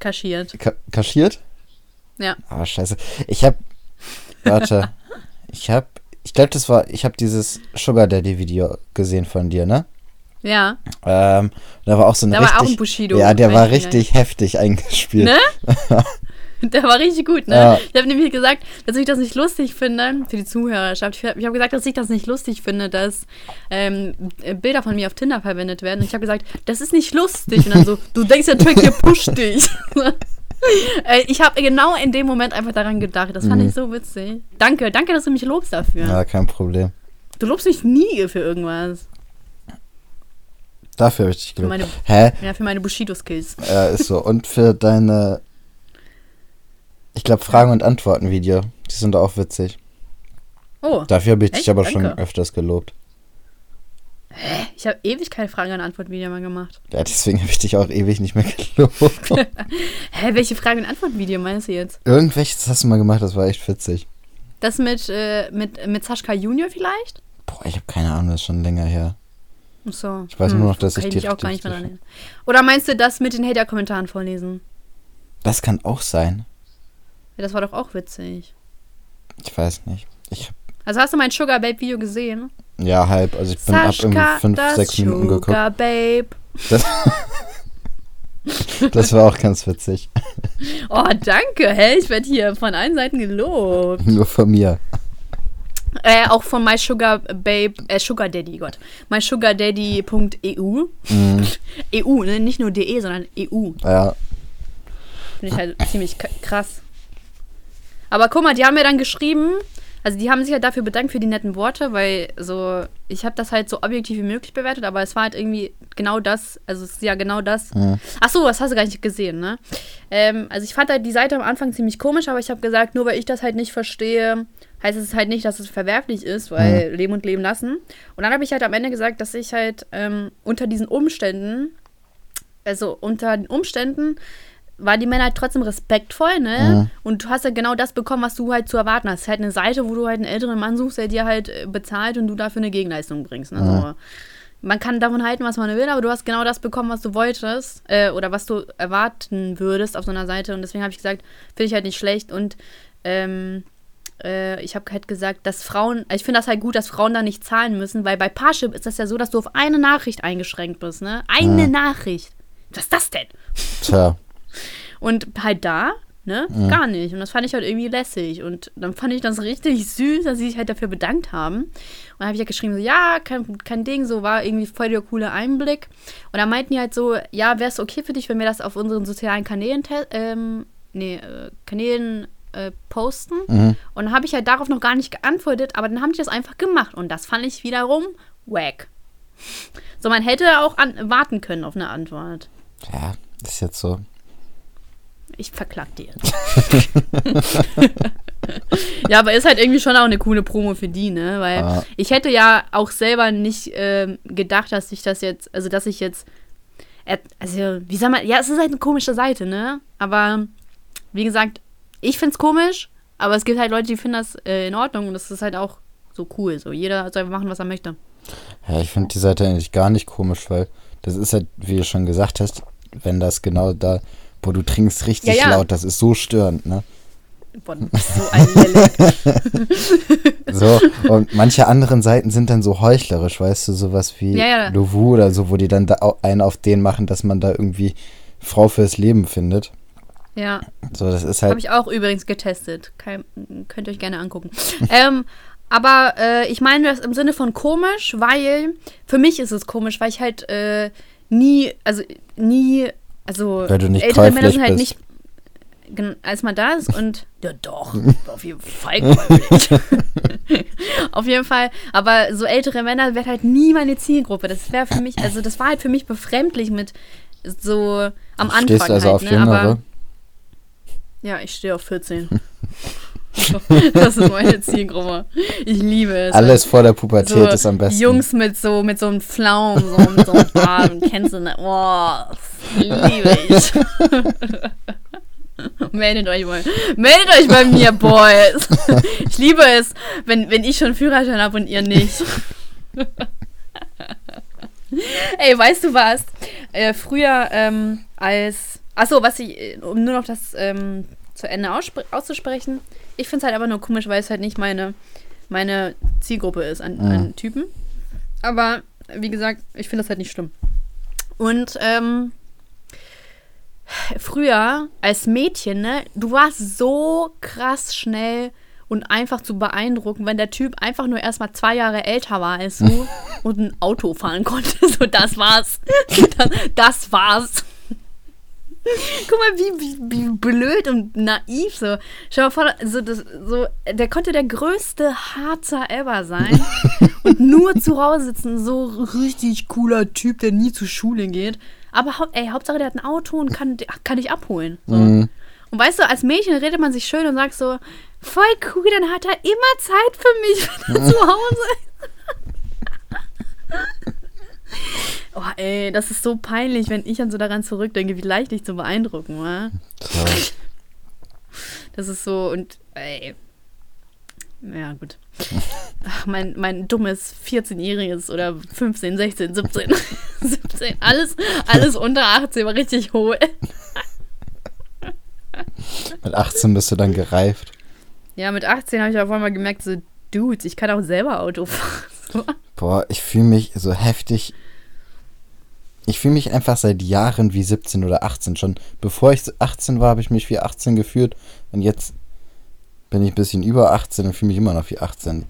Kaschiert. Ka kaschiert? Ja. Ah, scheiße. Ich hab. Warte. ich hab. Ich glaube, das war. Ich hab dieses Sugar Daddy Video gesehen von dir, ne? Ja. Ähm, da war auch so ein Da war richtig. auch ein Bushido. Ja, der war richtig heftig eingespielt. Ne? (laughs) Der war richtig gut, ne? Ja. Ich habe nämlich gesagt, dass ich das nicht lustig finde, für die Zuhörerschaft. Ich habe hab gesagt, dass ich das nicht lustig finde, dass ähm, Bilder von mir auf Tinder verwendet werden. Und ich habe gesagt, das ist nicht lustig. Und dann so, du denkst, der Track hier pusht dich. (laughs) Äh, ich habe genau in dem Moment einfach daran gedacht. Das fand Mhm. ich so witzig. Danke, danke, dass du mich lobst dafür. Ja, kein Problem. Du lobst mich nie für irgendwas. Dafür habe ich dich gelobt. meine, Hä? ja, für meine Bushido-Skills. Ja, ist so. Und für deine. Ich glaube, Fragen- und Antworten-Video. Die sind auch witzig. Oh, Dafür habe ich Echt? dich aber schon Danke. öfters gelobt. Ich habe ewig keine Frage- und Antwort-Video mehr gemacht. Ja, deswegen habe ich dich auch ewig nicht mehr gelobt. (laughs) Hä, welche Frage- und Antwort-Video meinst du jetzt? Irgendwelches hast du mal gemacht, das war echt witzig. Das mit, äh, mit, mit Saschka Junior vielleicht? Boah, ich habe keine Ahnung, das ist schon länger her. Ach so. Ich weiß nur noch, dass kann ich ich die mich auch gar nicht mehr dran. Oder meinst du das mit den Hater-Kommentaren vorlesen? Das kann auch sein. Ja, das war doch auch witzig. Ich weiß nicht. Ich hab, Also hast du mein Sugar Babe Video gesehen? Ja, halb. Also ich bin ab irgendwie fünf, das sechs Minuten geguckt. Sugar Babe. Das, (laughs) das war auch ganz witzig. Oh, danke. Hä, ich werde hier von allen Seiten gelobt. Nur von mir. Äh, auch von My Sugar Babe, äh, Sugar Daddy, Gott. MySugarDaddy.eu. Mhm. (laughs) EU, ne? Nicht nur DE, sondern EU. Ja. Finde ich halt ziemlich krass. Aber guck mal, die haben mir dann geschrieben, also die haben sich halt dafür bedankt für die netten Worte, weil so, ich habe das halt so objektiv wie möglich bewertet, aber es war halt irgendwie genau das, also es ist ja genau das. Mhm. Ach so, das hast du gar nicht gesehen, ne? Ähm, also ich fand halt die Seite am Anfang ziemlich komisch, aber ich habe gesagt, nur weil ich das halt nicht verstehe, heißt es halt nicht, dass es verwerflich ist, weil leben und leben lassen. Und dann habe ich halt am Ende gesagt, dass ich halt ähm, unter diesen Umständen, also unter den Umständen, war die Männer halt trotzdem respektvoll, ne? Und du hast ja genau das bekommen, was du halt zu erwarten hast. Halt eine Seite, wo du halt einen älteren Mann suchst, der dir halt äh, bezahlt und du dafür eine Gegenleistung bringst. Ne? So. Man kann davon halten, was man will, aber du hast genau das bekommen, was du wolltest äh, oder was du erwarten würdest auf so einer Seite. Und deswegen habe ich gesagt, finde ich halt nicht schlecht. Und ähm, äh, ich habe halt gesagt, dass Frauen, ich finde das halt gut, dass Frauen da nicht zahlen müssen, weil bei Parship ist das ja so, dass du auf eine Nachricht eingeschränkt bist, ne? Eine Nachricht. Was ist das denn? Tja. Und halt da, ne, gar nicht. Und das fand ich halt irgendwie lässig. Und dann fand ich das richtig süß, dass sie sich halt dafür bedankt haben. Und dann habe ich halt geschrieben, so, ja, kein, kein Ding, so war irgendwie voll der coole Einblick. Und dann meinten die halt so, ja, wäre es okay für dich, wenn wir das auf unseren sozialen Kanälen, ähm, nee, äh, Kanälen äh, posten. Und dann habe ich halt darauf noch gar nicht geantwortet, aber dann haben die das einfach gemacht. Und das fand ich wiederum wack. So, man hätte auch warten können auf eine Antwort. Ja, ist jetzt so. Ich verklag die jetzt. (laughs) ja, aber ist halt irgendwie schon auch eine coole Promo für die, ne? Weil Ah. ich hätte ja auch selber nicht ähm, gedacht, dass ich das jetzt, also dass ich jetzt, äh, also wie soll man, ja, es ist halt eine komische Seite, ne? Aber wie gesagt, ich find's komisch, aber es gibt halt Leute, die finden das äh, in Ordnung und das ist halt auch so cool. So, jeder soll machen, was er möchte. Ja, ich finde die Seite eigentlich gar nicht komisch, weil das ist halt, wie du schon gesagt hast, wenn das genau da, wo du trinkst, richtig Ja, ja. laut, das ist so störend, ne? Boah, so ein. (laughs) So, und manche anderen Seiten sind dann so heuchlerisch, weißt du, sowas wie Ja, ja. Lovu oder so, wo die dann da einen auf den machen, dass man da irgendwie Frau fürs Leben findet. Ja. So, das ist Habe halt, ich auch übrigens getestet. Kein, könnt ihr euch gerne angucken. (laughs) ähm, aber äh, ich meine das im Sinne von komisch, weil für mich ist es komisch, weil ich halt äh, nie, also nie, also Weil du nicht ältere Männer sind halt bist. nicht, als man da ist und (laughs) ja doch, (laughs) auf jeden Fall käuflich. (laughs) auf jeden Fall, aber so ältere Männer wäre halt nie meine Zielgruppe. Das wäre für mich, also das war halt für mich befremdlich mit so am Anfang stehst du also halt, auf ne? Jüngere. Aber ja, ich stehe auf 14. (laughs) das ist meine Zielgruppe. Ich liebe es. Alles vor der Pubertät so ist am besten. Jungs mit so, mit so einem Pflaum, so mit so einem Bart. Kennst du, ne? Boah, das liebe ich. (laughs) Meldet euch mal. Meldet euch bei mir, Boys. (laughs) Ich liebe es, wenn, wenn ich schon Führerschein habe und ihr nicht. Ey, weißt du was? Äh, früher ähm, als. Achso, was ich, äh, um nur noch das ähm, zu Ende auszusprechen. Ich finde es halt aber nur komisch, weil es halt nicht meine, meine Zielgruppe ist an, an Typen. Aber wie gesagt, ich finde das halt nicht schlimm. Und ähm, früher als Mädchen, ne, du warst so krass schnell und einfach zu beeindrucken, wenn der Typ einfach nur erstmal zwei Jahre älter war als du (laughs) und ein Auto fahren konnte. So, das war's. Das, (laughs) das war's. Guck mal, wie, wie, wie blöd und naiv so. Schau mal vor, so, das, so, der konnte der größte Harzer ever sein (laughs) und nur zu Hause sitzen, so richtig cooler Typ, der nie zur Schule geht. Aber ey, Hauptsache der hat ein Auto und kann, kann dich abholen. So. Und weißt du, als Mädchen redet man sich schön und sagt so, voll cool, dann hat er immer Zeit für mich, (laughs) wenn er (laughs) zu Hause ist. Oh, ey, das ist so peinlich, wenn ich dann so daran zurückdenke, wie leicht ich zu beeindrucken war. So. Das ist so und ey. Ja, gut. Ach, mein, mein dummes 14-jähriges oder 15, 16, 17, 17, alles, alles unter 18 war richtig hohl. Mit 18 bist du dann gereift. Ja, mit 18 habe ich auf einmal gemerkt, so, Dudes, ich kann auch selber Auto fahren. (laughs) Boah, ich fühle mich so heftig. Ich fühle mich einfach seit Jahren wie 17 oder 18 schon. Bevor ich 18 war, habe ich mich wie 18 gefühlt. Und jetzt bin ich ein bisschen über 18 und fühle mich immer noch wie 18.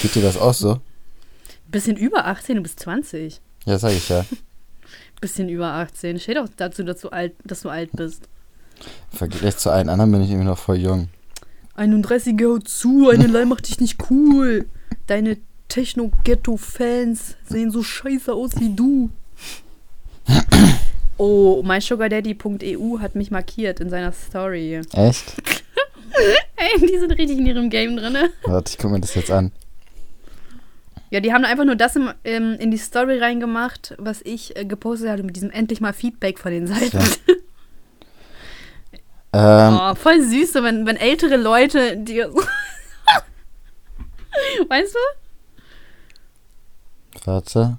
Geht dir das auch so? Bisschen über 18, du bist 20. Ja, sag ich ja. (laughs) Bisschen über 18. Steht auch dazu, dass du alt, dass du alt bist. Im Vergleich zu allen anderen bin ich irgendwie noch voll jung. 31er haut zu, eine Leih macht dich nicht cool. Deine Techno-Ghetto-Fans sehen so scheiße aus wie du. Oh, mysugardaddy.eu hat mich markiert in seiner Story. Echt? (laughs) Ey, die sind richtig in ihrem Game drin. Warte, ich guck mir das jetzt an. Ja, die haben einfach nur das im, ähm, in die Story reingemacht, was ich äh, gepostet hatte mit diesem endlich mal Feedback von den Seiten. (laughs) Ähm, Oh, voll süß, so, wenn, wenn ältere Leute dir. (laughs) weißt du? warte.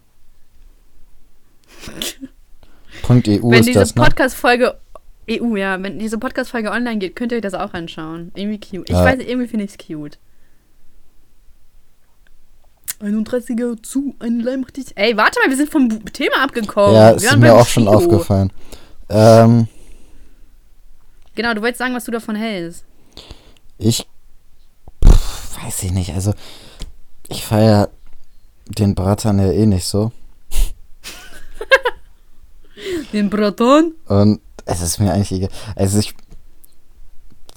Punkt EU wenn ist diese das, ne? Podcast-Folge. EU, ja, wenn diese Podcast-Folge online geht, könnt ihr euch das auch anschauen. Irgendwie cute. Ich Ja. weiß nicht, irgendwie finde ich es cute. 31er zu, ein Leim dich. Ey, warte mal, wir sind vom Thema abgekommen. Ja, ist mir auch schon aufgefallen. Ähm, Genau, du wolltest sagen, was du davon hältst. ich pff, weiß ich nicht. Also, ich feiere den Bratan ja eh nicht so. Den Braton? Und es ist mir eigentlich egal. Also, ich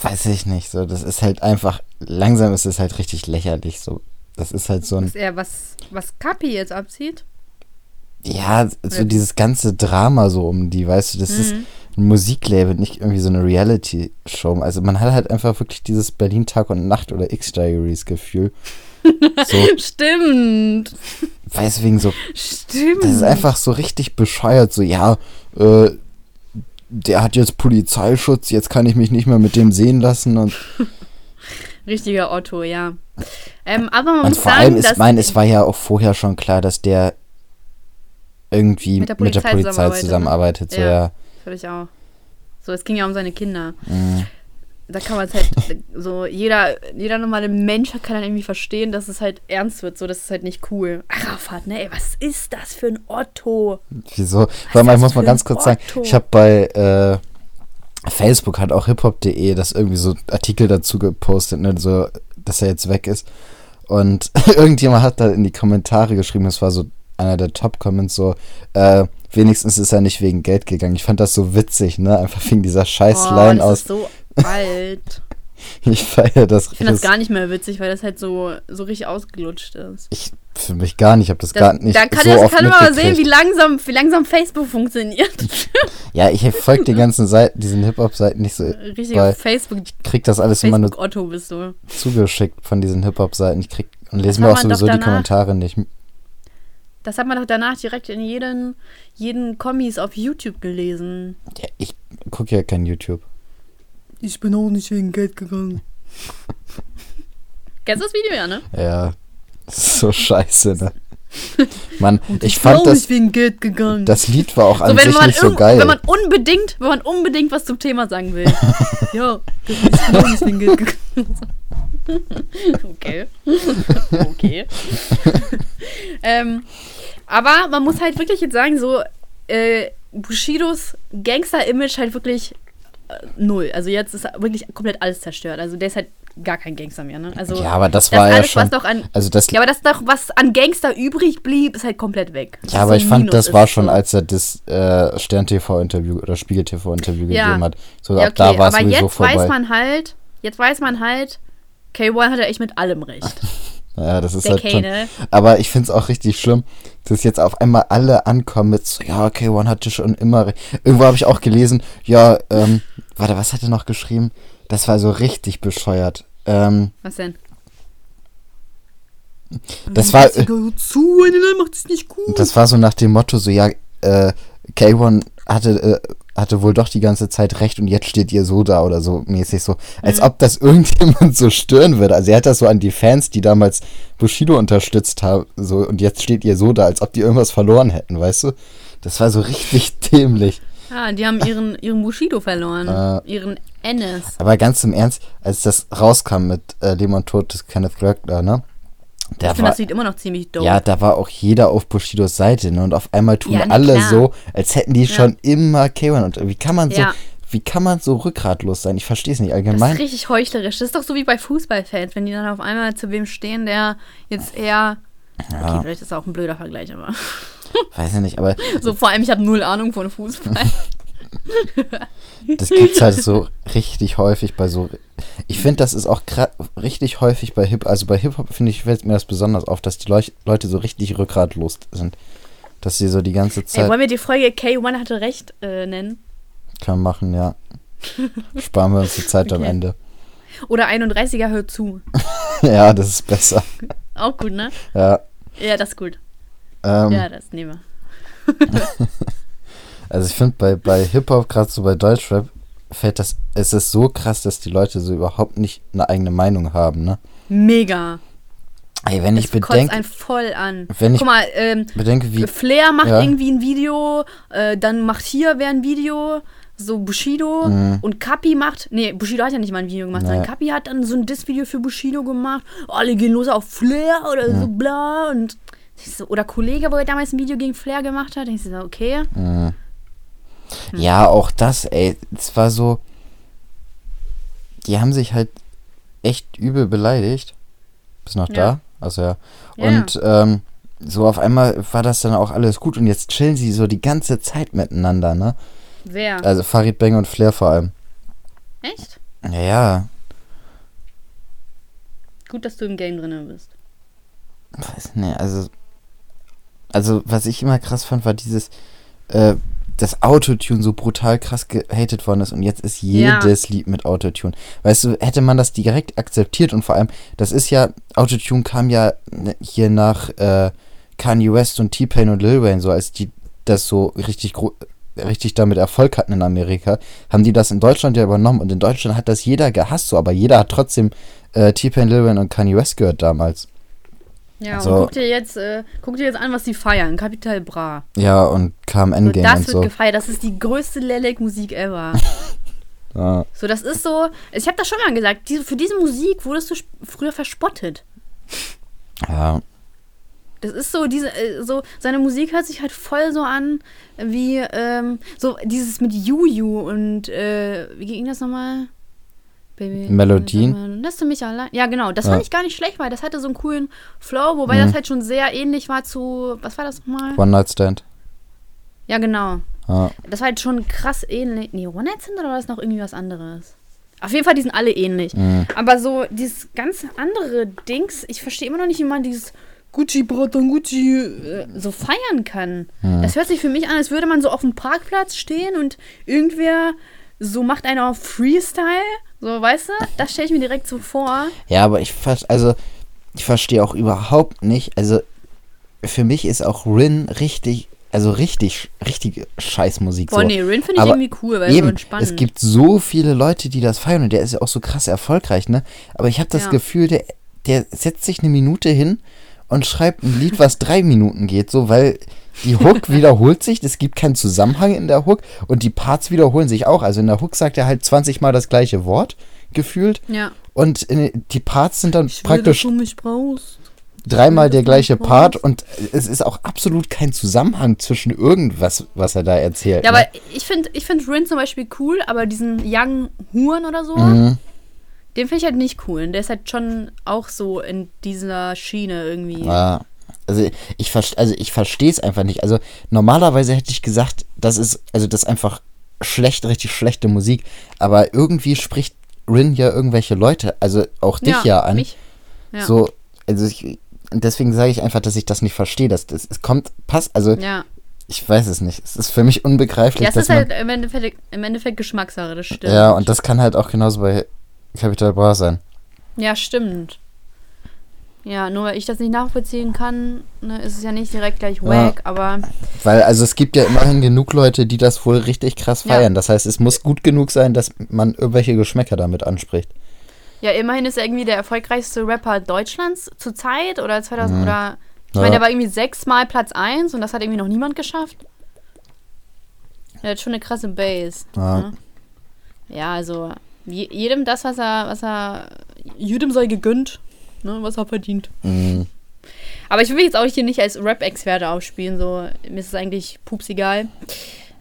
weiß ich nicht. So, das ist halt einfach, langsam ist es halt richtig lächerlich. So, das ist halt so ein, Was er, was, was Kapi jetzt abzieht? ja, so Ja. dieses ganze Drama so um die, weißt du, das ist Mhm. ein Musiklabel, nicht irgendwie so eine Reality-Show. Also, man hat halt einfach wirklich dieses Berlin Tag und Nacht oder X-Diaries-Gefühl. (laughs) So, Stimmt. weiß wegen so Stimmt. Das ist einfach so richtig bescheuert. So, ja, äh, der hat jetzt Polizeischutz, jetzt kann ich mich nicht mehr mit dem sehen lassen. Und, (laughs) Richtiger Otto, ja. Ähm, aber man und muss vor sagen, allem ist, dass mein, es war ja auch vorher schon klar, dass der irgendwie Mit mit der der Polizei Polizei, zusammenarbeitet, zusammenarbeitet. So, Ja. ja. Ich auch. So, es ging ja um seine Kinder. Mhm. Da kann man es halt (laughs) so, jeder, jeder normale Mensch kann dann irgendwie verstehen, dass es halt ernst wird. So, das ist halt nicht cool. Arafat, ne? Ey, was ist das für ein Otto? Wieso? Warte mal, ich muss mal ganz kurz sagen, Otto? ich habe bei äh, Facebook hat auch hiphop.de das irgendwie so Artikel dazu gepostet, ne, so, dass er jetzt weg ist. Und (laughs) irgendjemand hat da in die Kommentare geschrieben, das war so einer der Top-Comments, so, äh, wenigstens ist er nicht wegen Geld gegangen. Ich fand das so witzig, ne? Einfach wegen dieser scheiß Oh, Line aus. so alt. (laughs) Ich feiere das. Ich finde das das gar nicht mehr witzig, weil das halt so, so richtig ausgelutscht ist. ich, für mich gar nicht, ich habe das, Das, gar nicht da kann, so das kann man mal sehen, wie langsam, wie langsam Facebook funktioniert. (laughs) Ja, ich folge den ganzen Seiten, diesen Hip-Hop-Seiten nicht so. Richtiger Weil Facebook, Krieg das alles immer nur Facebook Otto bist du. zugeschickt von diesen Hip-Hop-Seiten. Ich krieg und lese mir auch sowieso die danach- Kommentare nicht. Das hat man doch danach direkt in jeden, jeden Kommis auf YouTube gelesen. Ja, ich gucke ja kein YouTube. Ich bin auch nicht wegen Geld gegangen. (laughs) Kennst du das Video, ja, ne? Ja, das ist so scheiße, ne? (laughs) Mann, Und ich bin fand auch das, nicht wegen Geld gegangen. das Lied war auch an so, wenn sich man, nicht so geil. wenn man unbedingt, wenn man unbedingt was zum Thema sagen will. (laughs) ja, ich bin auch nicht wegen Geld gegangen. okay. okay. ähm, aber man muss halt wirklich jetzt sagen, so, äh, Bushidos Gangster-Image halt wirklich null. Also jetzt ist wirklich komplett alles zerstört. Also der ist halt gar kein Gangster mehr, ne? Also ja, aber das das war ja alles, schon. was doch an, Also das, ja, aber das doch, was an Gangster übrig blieb, ist halt komplett weg. Das ja, aber so ich fand, Minus das war schon, so. als er das äh, Stern-TV-Interview oder Spiegel-TV-Interview Ja. gegeben hat. So, Ja, ab da war es aber sowieso jetzt vorbei. weiß man halt, jetzt weiß man halt, K1 hat ja echt mit allem recht. (laughs) Ja, das ist Der halt schon. Kane. Aber ich finde es auch richtig schlimm, dass jetzt auf einmal alle ankommen mit so, ja, K1 hatte schon immer. re- Irgendwo habe ich auch gelesen, ja, ähm, warte, was hat er noch geschrieben? Das war so richtig bescheuert. Ähm, Was denn? das war, zu, eine macht es nicht gut. das war so nach dem Motto, so, ja, äh, K1 hatte, äh, hatte wohl doch die ganze Zeit recht und jetzt steht ihr so da oder so mäßig so. Als ob das (laughs) irgendjemand so stören würde. Also er hat das so an die Fans, die damals Bushido unterstützt haben, so, und jetzt steht ihr so da, als ob die irgendwas verloren hätten, weißt du? Das war so richtig (laughs) dämlich. Ah, die haben ihren, ihren Bushido verloren. Äh. ihren Ennis. Aber ganz im Ernst, als das rauskam mit äh, Leben und Tod des Kenneth Glöckner, ne? Der Ich finde das Lied immer noch ziemlich dope. ja, da war auch jeder auf Bushidos Seite, ne? Und auf einmal tun Ja, alle klar. so, als hätten die schon immer K1. Und wie kann man so, Ja. wie kann man so rückgratlos sein? Ich verstehe es nicht das allgemein. ist richtig heuchlerisch. Das ist doch so wie bei Fußballfans, wenn die dann auf einmal zu wem stehen, der jetzt eher. Okay, vielleicht ist das auch ein blöder Vergleich, aber. (laughs) Weiß ich nicht, aber So, vor allem, ich habe null Ahnung von Fußball. Das gibt's halt so richtig häufig bei so. Ich finde, das ist auch richtig häufig bei Hip. Also bei Hip Hop finde ich fällt mir das besonders auf, dass die Leuch Leute so richtig rückgratlos sind, dass sie so die ganze Zeit. Ey, wollen wir die Folge K1 hatte recht äh, nennen? Kann man machen, ja. Sparen wir uns die Zeit (laughs) okay. am Ende. Oder 31er hört zu. (laughs) ja, das ist besser. Auch gut, ne? Ja. Ja, das ist gut. Ähm, ja, das nehmen wir. (laughs) also ich finde bei, bei Hip-Hop, gerade so bei Deutschrap, fällt das, es ist so krass, dass die Leute so überhaupt nicht eine eigene Meinung haben, ne? Mega. Ey, wenn ich bedenke. einen voll an. Wenn ich Guck mal, ähm, bedenke, wie. Flair macht ja. irgendwie ein Video, äh, dann macht hier wer ein Video, so Bushido mhm. und Kapi macht, nee, Bushido hat ja nicht mal ein Video gemacht, nee. sondern Kapi hat dann so ein Diss-Video für Bushido gemacht. Oh, alle gehen los auf Flair oder mhm. so bla und so, oder Kollege, wo er damals ein Video gegen Flair gemacht hat. Ich so, okay. Mhm. Hm. Ja, auch das, ey, es war so, die haben sich halt echt übel beleidigt. Bist noch ja. da? Also ja. Und ja. Ähm, so auf einmal war das dann auch alles gut und jetzt chillen sie so die ganze Zeit miteinander, ne? Wer? Also Farid Bang und Flair vor allem. Echt? Ja, ja. Gut, dass du im Game drin bist. Weiß nicht, also. Also, was ich immer krass fand, war dieses, äh, das Autotune so brutal krass gehatet worden ist und jetzt ist jedes ja. Lied mit Autotune. Weißt du, hätte man das direkt akzeptiert und vor allem, das ist ja, Autotune kam ja ne, hier nach äh, Kanye West und T-Pain und Lil Wayne so, als die das so richtig richtig damit Erfolg hatten in Amerika, haben die das in Deutschland ja übernommen und in Deutschland hat das jeder gehasst, so, aber jeder hat trotzdem äh, T-Pain, Lil Wayne und Kanye West gehört damals. Ja, so. und guck dir, jetzt, äh, guck dir jetzt an, was die feiern. Capital Bra. Ja, und kam Endgame so, das und wird so. gefeiert. Das ist die größte Lelek-Musik ever. (laughs) ja. So, das ist so. Ich habe das schon mal gesagt. Diese, für diese Musik wurdest du früher verspottet. Ja. Das ist so, diese, äh, so, seine Musik hört sich halt voll so an, wie, ähm, so dieses mit Juju und, äh, wie ging das nochmal? Baby, Melodien. Lässt du mich allein? Ja, genau. Das ja. fand ich gar nicht schlecht, weil das hatte so einen coolen Flow, wobei mhm. das halt schon sehr ähnlich war zu, was war das nochmal? One Night Stand. Ja, genau. Ja. Das war halt schon krass ähnlich. Nee, One Night Stand oder war das noch irgendwie was anderes? Auf jeden Fall, die sind alle ähnlich. Mhm. Aber so dieses ganz andere Dings, ich verstehe immer noch nicht, wie man dieses Gucci, Braton, Gucci äh, so feiern kann. Mhm. Das hört sich für mich an, als würde man so auf dem Parkplatz stehen und irgendwer so macht einer auf Freestyle so, weißt du? Das stelle ich mir direkt so vor. Ja, aber ich also ich verstehe auch überhaupt nicht. Also für mich ist auch Rin richtig, also richtig, richtige Scheißmusik. Boah, so. nee, Rin finde ich irgendwie cool, weil eben, so entspannt. Es gibt so viele Leute, die das feiern und der ist ja auch so krass erfolgreich, ne? Aber ich habe das ja. Gefühl, der, der setzt sich eine Minute hin und schreibt ein Lied, was drei Minuten geht, so, weil die Hook (laughs) wiederholt sich, es gibt keinen Zusammenhang in der Hook und die Parts wiederholen sich auch. Also in der Hook sagt er halt 20 Mal das gleiche Wort, gefühlt. Ja. Und in, die Parts sind dann ich praktisch will, mich brauchst. dreimal der gleiche Part und es ist auch absolut kein Zusammenhang zwischen irgendwas, was er da erzählt. Ja, ne? aber ich finde ich find Rin zum Beispiel cool, aber diesen Young Huren oder so, mhm. Den finde ich halt nicht cool. Und der ist halt schon auch so in dieser Schiene irgendwie. Ja. Also ich, also ich verstehe es einfach nicht. Also normalerweise hätte ich gesagt, das ist, also das ist einfach schlecht, richtig schlechte Musik. Aber irgendwie spricht Rin ja irgendwelche Leute, also auch dich ja, ja an. Mich. Ja. So, also ich, deswegen sage ich einfach, dass ich das nicht verstehe. Das, das, es kommt, passt, also ja. ich weiß es nicht. Es ist für mich unbegreiflich. Ja, es ist halt im Endeffekt, im Endeffekt Geschmackssache, das stimmt. Ja, und das kann halt auch genauso bei Capital Bra sein. Ja, stimmt. Ja, nur weil ich das nicht nachvollziehen kann, ne, ist es ja nicht direkt gleich wack, ja, aber. Weil, also es gibt ja immerhin genug Leute, die das wohl richtig krass feiern. Ja. Das heißt, es muss gut genug sein, dass man irgendwelche Geschmäcker damit anspricht. Ja, immerhin ist er irgendwie der erfolgreichste Rapper Deutschlands zur Zeit oder 2000 mhm. oder. Ich meine, der war irgendwie sechsmal Platz 1 und das hat irgendwie noch niemand geschafft. Er hat schon eine krasse Base. Ja, ne? ja also jedem das, was er, was er, jedem sei gegönnt ne, was er verdient. Mhm. Aber ich will mich jetzt auch hier nicht als Rap-Experte aufspielen, so, mir ist es eigentlich pups egal.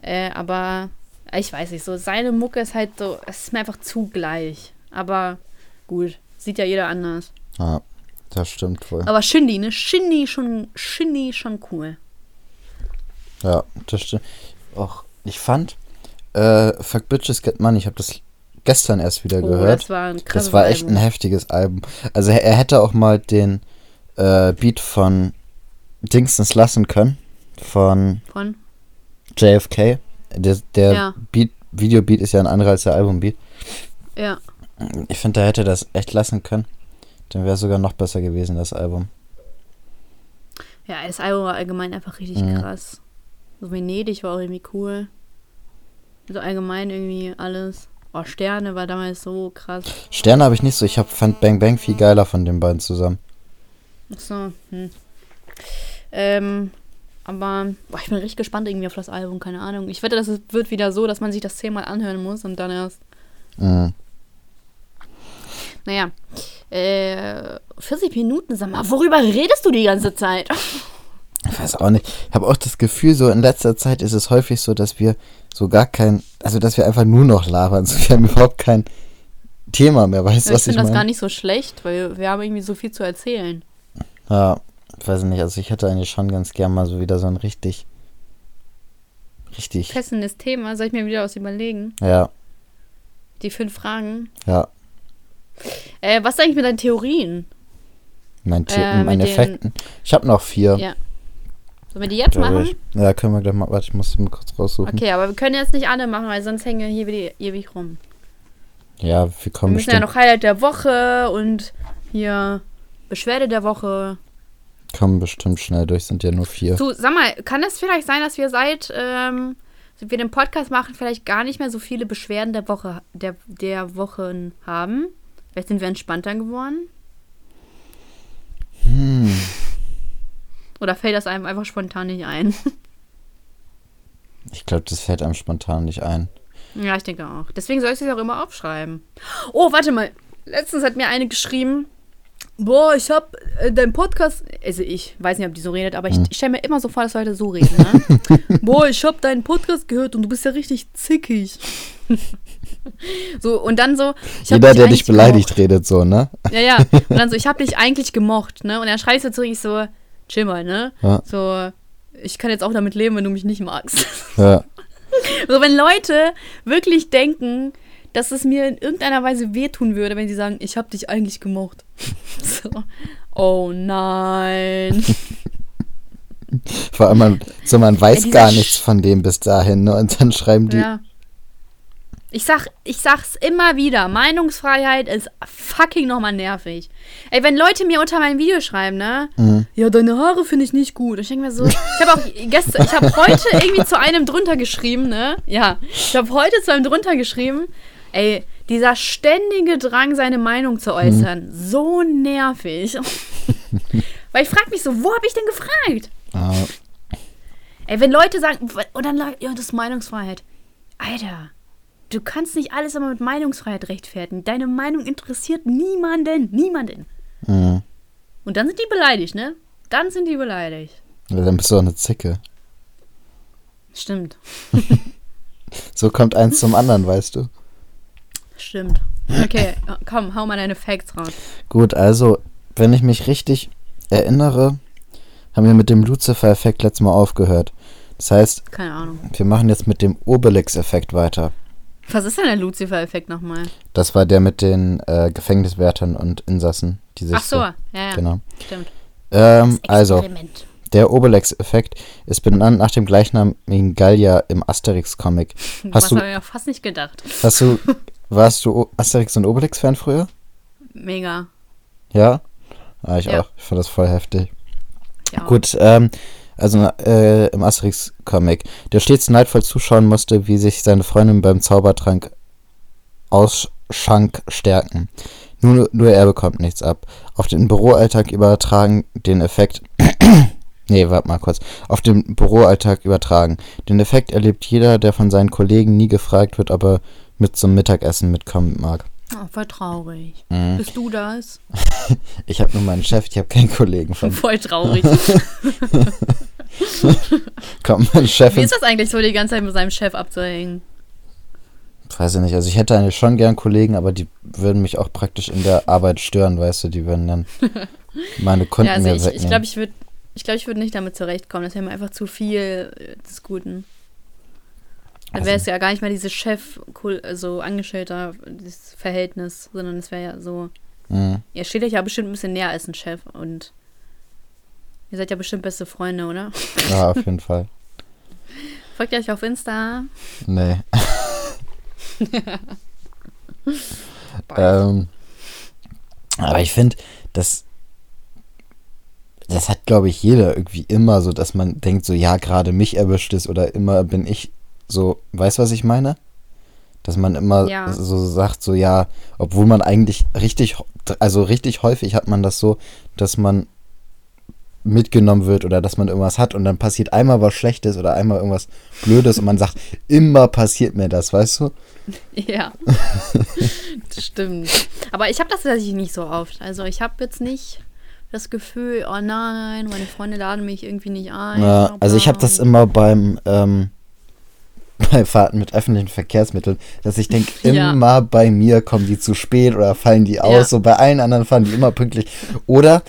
Äh, aber ich weiß nicht, so seine Mucke ist halt so, es ist mir einfach zu gleich. Aber gut, sieht ja jeder anders. Ja, das stimmt wohl. Aber Shindy, ne? Shindy schon, Shindy schon cool. Ja, das stimmt. Och, ich fand, äh, Fuck Bitches Get Money. Ich habe das gestern erst wieder Oh, gehört. das war ein krasses Das war echt Album. ein heftiges Album. Also er, er hätte auch mal den äh, Beat von Dingsens lassen können. Von Von? JFK. Der, der Ja. Beat, Videobeat ist ja ein anderer als der Albumbeat. Ja. Ich finde, er hätte das echt lassen können. Dann wäre sogar noch besser gewesen, das Album. Ja, das Album war allgemein einfach richtig Mhm. krass. So Venedig war auch irgendwie cool. So allgemein irgendwie alles. Oh, Sterne war damals so krass. Sterne habe ich nicht so. Ich hab, fand Bang Bang viel geiler von den beiden zusammen. Ach so, hm. Ähm, aber boah, ich bin richtig gespannt irgendwie auf das Album, keine Ahnung. Ich wette, das wird wieder so, dass man sich das zehnmal anhören muss und dann erst. Mhm. Naja. Äh, 40 Minuten, sag mal, worüber redest du die ganze Zeit? (laughs) Ich weiß auch nicht. Ich habe auch das Gefühl, so in letzter Zeit ist es häufig so, dass wir so gar kein, also dass wir einfach nur noch labern. So, wir haben überhaupt kein Thema mehr. Weißt du, ich was ich finde das gar meine? nicht so schlecht, weil wir haben irgendwie so viel zu erzählen. Ja, ich weiß nicht. Also ich hätte eigentlich schon ganz gern mal so wieder so ein richtig, richtig, Fessendes Thema, soll ich mir wieder was überlegen? ja, Die fünf Fragen. ja. Äh, was ist eigentlich mit deinen Theorien? Mein The Äh, mit meine Effekten. Ich habe noch vier. Ja. Sollen wir die jetzt machen? ich. Ja, können wir gleich mal. Warte, ich muss die mal kurz raussuchen. Okay, aber wir können jetzt nicht alle machen, weil sonst hängen wir hier wieder ewig rum. Ja, wir Wir kommen müssen ja noch Highlight der Woche und hier Beschwerde der Woche. kommen bestimmt schnell durch. Sind ja nur vier. Du, sag mal, kann es vielleicht sein, dass wir seit ähm, wir den Podcast machen, vielleicht gar nicht mehr so viele Beschwerden der Woche der, der Wochen haben? Vielleicht sind wir entspannter geworden? Hm. Oder fällt das einem einfach spontan nicht ein? (laughs) Ich glaube, das fällt einem spontan nicht ein. Ja, ich denke auch. Deswegen soll ich es auch immer aufschreiben. Oh, warte mal. Letztens hat mir eine geschrieben, boah, ich hab äh, deinen Podcast, also ich weiß nicht, ob die so redet, aber ich, ich stelle mir immer so vor, dass Leute so reden, ne? (laughs) boah, ich hab deinen Podcast gehört und du bist ja richtig zickig. (laughs) so, und dann so, Jeder, der eigentlich dich beleidigt, gemocht. redet so, ne? Ja, ja. Und dann so, ich hab dich eigentlich gemocht, ne? Und dann schreibe ich so zurück, ich so, chill mal, ne? Ja. So, ich kann jetzt auch damit leben, wenn du mich nicht magst. (laughs) Ja. So, wenn Leute wirklich denken, dass es mir in irgendeiner Weise wehtun würde, wenn sie sagen, ich habe dich eigentlich gemocht. (laughs) So. Oh nein. Vor allem, man, so, man weiß dieser gar nichts von dem bis dahin, ne? Und dann schreiben die. Ja. Ich sag, ich sag's immer wieder, Meinungsfreiheit ist fucking nochmal nervig. Ey, wenn Leute mir unter mein Video schreiben, ne? Mhm. Ja, deine Haare finde ich nicht gut. Und ich denke mir so, ich habe auch gestern, ich habe heute irgendwie zu einem drunter geschrieben, ne? Ja, ich habe heute zu einem drunter geschrieben, ey, dieser ständige Drang, seine Meinung zu äußern, so nervig. (laughs) Weil ich frage mich so, wo habe ich denn gefragt? Ah, Ey, wenn Leute sagen, oder Leute, ja, das ist Meinungsfreiheit. Alter, du kannst nicht alles immer mit Meinungsfreiheit rechtfertigen. Deine Meinung interessiert niemanden, niemanden. mhm. Und dann sind die beleidigt, ne? Dann sind die beleidigt. Ja, dann bist du auch eine Zicke. Stimmt, (laughs) So kommt eins zum anderen, weißt du. stimmt. Okay, komm, hau mal deine Facts raus. Gut, also, wenn ich mich richtig erinnere, haben wir mit dem Lucifer-Effekt letztes Mal aufgehört. Das heißt, Keine Ahnung. wir machen jetzt mit dem Obelix-Effekt weiter. Was ist denn der Lucifer-Effekt nochmal? Das war der mit den äh, Gefängniswärtern und Insassen, die sich Ach so, ja, ja, Genau. stimmt. Ähm, also, der Obelix-Effekt ist benannt nach dem gleichnamigen Gallier im Asterix-Comic. Was (laughs) Hast du, habe ich mir fast nicht gedacht. hast du, warst du Asterix und Obelix-Fan früher? Mega. Ja? Ah, ich Ja. auch. Ich fand das voll heftig. Ja. Gut, ähm, also äh, im Asterix-Comic, der stets neidvoll zuschauen musste, wie sich seine Freundin beim Zaubertrank Ausschank stärken. Nur, nur er bekommt nichts ab. Auf den Büroalltag übertragen den Effekt. (coughs) nee, warte mal kurz. Auf den Büroalltag übertragen. Den Effekt erlebt jeder, der von seinen Kollegen nie gefragt wird, ob er mit zum Mittagessen mitkommen mag. Oh, voll traurig. Mhm. Bist du das? (laughs) Ich habe nur meinen Chef, ich habe keinen Kollegen von. (laughs) Voll traurig. (laughs) Kommt mein Chef Wie ist das eigentlich so, die ganze Zeit mit seinem Chef abzuhängen? Weiß ich nicht. Also ich hätte eigentlich schon gern Kollegen, aber die würden mich auch praktisch in der Arbeit stören, weißt du, die würden dann meine Kunden Ja, also mir ich wegnehmen. ich glaube, ich würde ich glaub, ich würd nicht damit zurechtkommen. Das wäre mir einfach zu viel äh, des Guten. Dann wäre es ja gar nicht mehr dieses Chef, cool, so Angestellter, dieses Verhältnis, sondern es wäre ja so. Mhm. Ihr steht euch ja bestimmt ein bisschen näher als ein Chef und ihr seid ja bestimmt beste Freunde, oder? Ja, auf jeden Fall. (laughs) Folgt ihr euch auf Insta? Nee. (laughs) Ähm, aber ich finde, das, das hat, glaube ich, jeder irgendwie immer so, dass man denkt, so, ja, gerade mich erwischt es oder immer bin ich so, weißt du, was ich meine? Dass man immer Ja. so sagt, so, ja, obwohl man eigentlich richtig, also richtig häufig hat man das so, dass man mitgenommen wird oder dass man irgendwas hat und dann passiert einmal was Schlechtes oder einmal irgendwas Blödes und man sagt, (laughs) immer passiert mir das, weißt du? Ja. (laughs) das stimmt. Aber ich habe das tatsächlich nicht so oft. Also ich habe jetzt nicht das Gefühl, oh nein, meine Freunde laden mich irgendwie nicht ein. Bla, also ich habe das immer beim ähm, bei Fahrten mit öffentlichen Verkehrsmitteln, dass ich denke, Ja. immer bei mir kommen die zu spät oder fallen die aus. Ja. So bei allen anderen fahren die immer pünktlich. Oder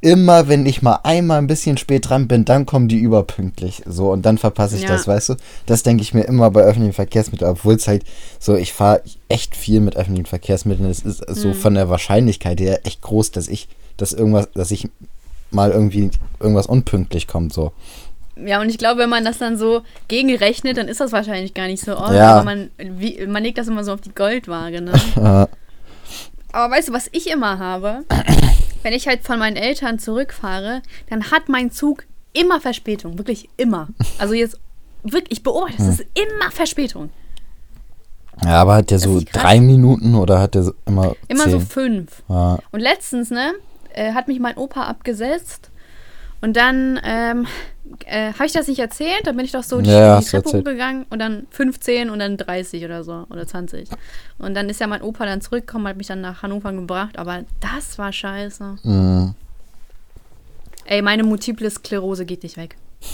immer, wenn ich mal einmal ein bisschen spät dran bin, dann kommen die überpünktlich. So und dann verpasse ich Ja. das, weißt du? Das denke ich mir immer bei öffentlichen Verkehrsmitteln, obwohl es halt so, ich fahre echt viel mit öffentlichen Verkehrsmitteln. Es ist so Mhm. von der Wahrscheinlichkeit her echt groß, dass ich, dass irgendwas, dass ich mal irgendwie irgendwas unpünktlich kommt. So. Ja, und ich glaube, wenn man das dann so gegenrechnet, dann ist das wahrscheinlich gar nicht so oft. Ja. Aber man, wie, man legt das immer so auf die Goldwaage, ne? (laughs) Aber weißt du, was ich immer habe? Wenn ich halt von meinen Eltern zurückfahre, dann hat mein Zug immer Verspätung. Wirklich immer. Also jetzt, wirklich, ich beobachte, es ist immer Verspätung. ja, aber hat der Das so drei Minuten oder hat der so immer Immer zehn? so fünf. Ja. Und letztens, ne, äh, hat mich mein Opa abgesetzt. Und dann ähm, äh, habe ich das nicht erzählt. Dann bin ich doch so die, Ja, die Treppe hochgegangen und dann 15 und dann 30 oder so oder 20. Und dann ist ja mein Opa dann zurückgekommen, hat mich dann nach Hannover gebracht. Aber das war scheiße. Mhm. Ey, meine multiple Sklerose geht nicht weg. (laughs)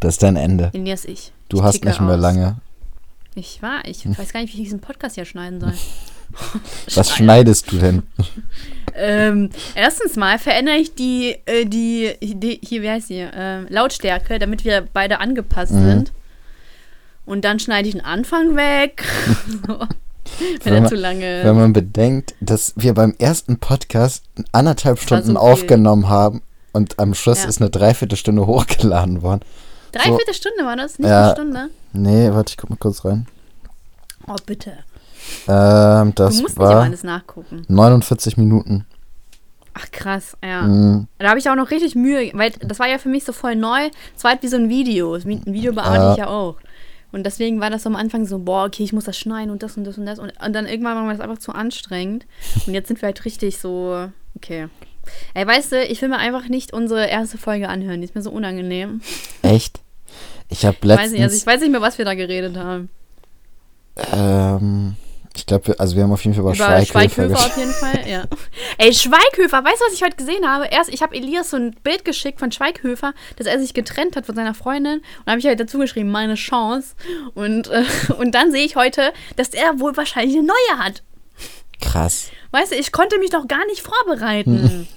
Das ist dein Ende. In ist ich. Du ich hast nicht mehr aus. lange. Ich war, ich weiß gar nicht, wie ich diesen Podcast hier schneiden soll. (laughs) Was schneidest du denn? (laughs) Ähm, erstens mal verändere ich die, äh, die, die hier, wie heißt die, ähm, Lautstärke, damit wir beide angepasst Mhm. sind. Und dann schneide ich den Anfang weg. (laughs) so. Wenn Wenn er man- zu lange. Wenn man bedenkt, dass wir beim ersten Podcast anderthalb Stunden so aufgenommen haben und am Schluss Ja. ist eine Dreiviertelstunde (laughs) hochgeladen worden. Dreiviertel Stunde war das? Nicht Ja. eine Stunde? Nee, warte, ich guck mal kurz rein. Oh, bitte. Ähm, Du das musst nicht immer war alles nachgucken. 49 Minuten. Ach, krass, ja. Mhm. Da habe ich auch noch richtig Mühe, weil das war ja für mich so voll neu. Es war halt wie so ein Video. Ein Video bearbeite Ja. ich ja auch. Und deswegen war das am Anfang so, boah, okay, ich muss das schneiden und das und das und das. Und, und dann irgendwann war mir das einfach zu anstrengend. Und jetzt sind wir halt richtig so, okay. Ey, weißt du, ich will mir einfach nicht unsere erste Folge anhören. Die ist mir so unangenehm. Echt? Ich habe Ich weiß, letztens, nicht, also ich weiß nicht mehr, was wir da geredet haben. ähm, ich glaube, also wir haben auf jeden Fall über, Über Schweighöfer Schweighöfer auf jeden Fall, ja. (laughs) Ey, Schweighöfer, weißt du, was ich heute gesehen habe? Erst, ich habe Elias so ein Bild geschickt von Schweighöfer, dass er sich getrennt hat von seiner Freundin. Und da habe ich halt dazu geschrieben, meine Chance. Und, äh, und dann sehe ich heute, dass er wohl wahrscheinlich eine neue hat. Krass. Weißt du, ich konnte mich doch gar nicht vorbereiten.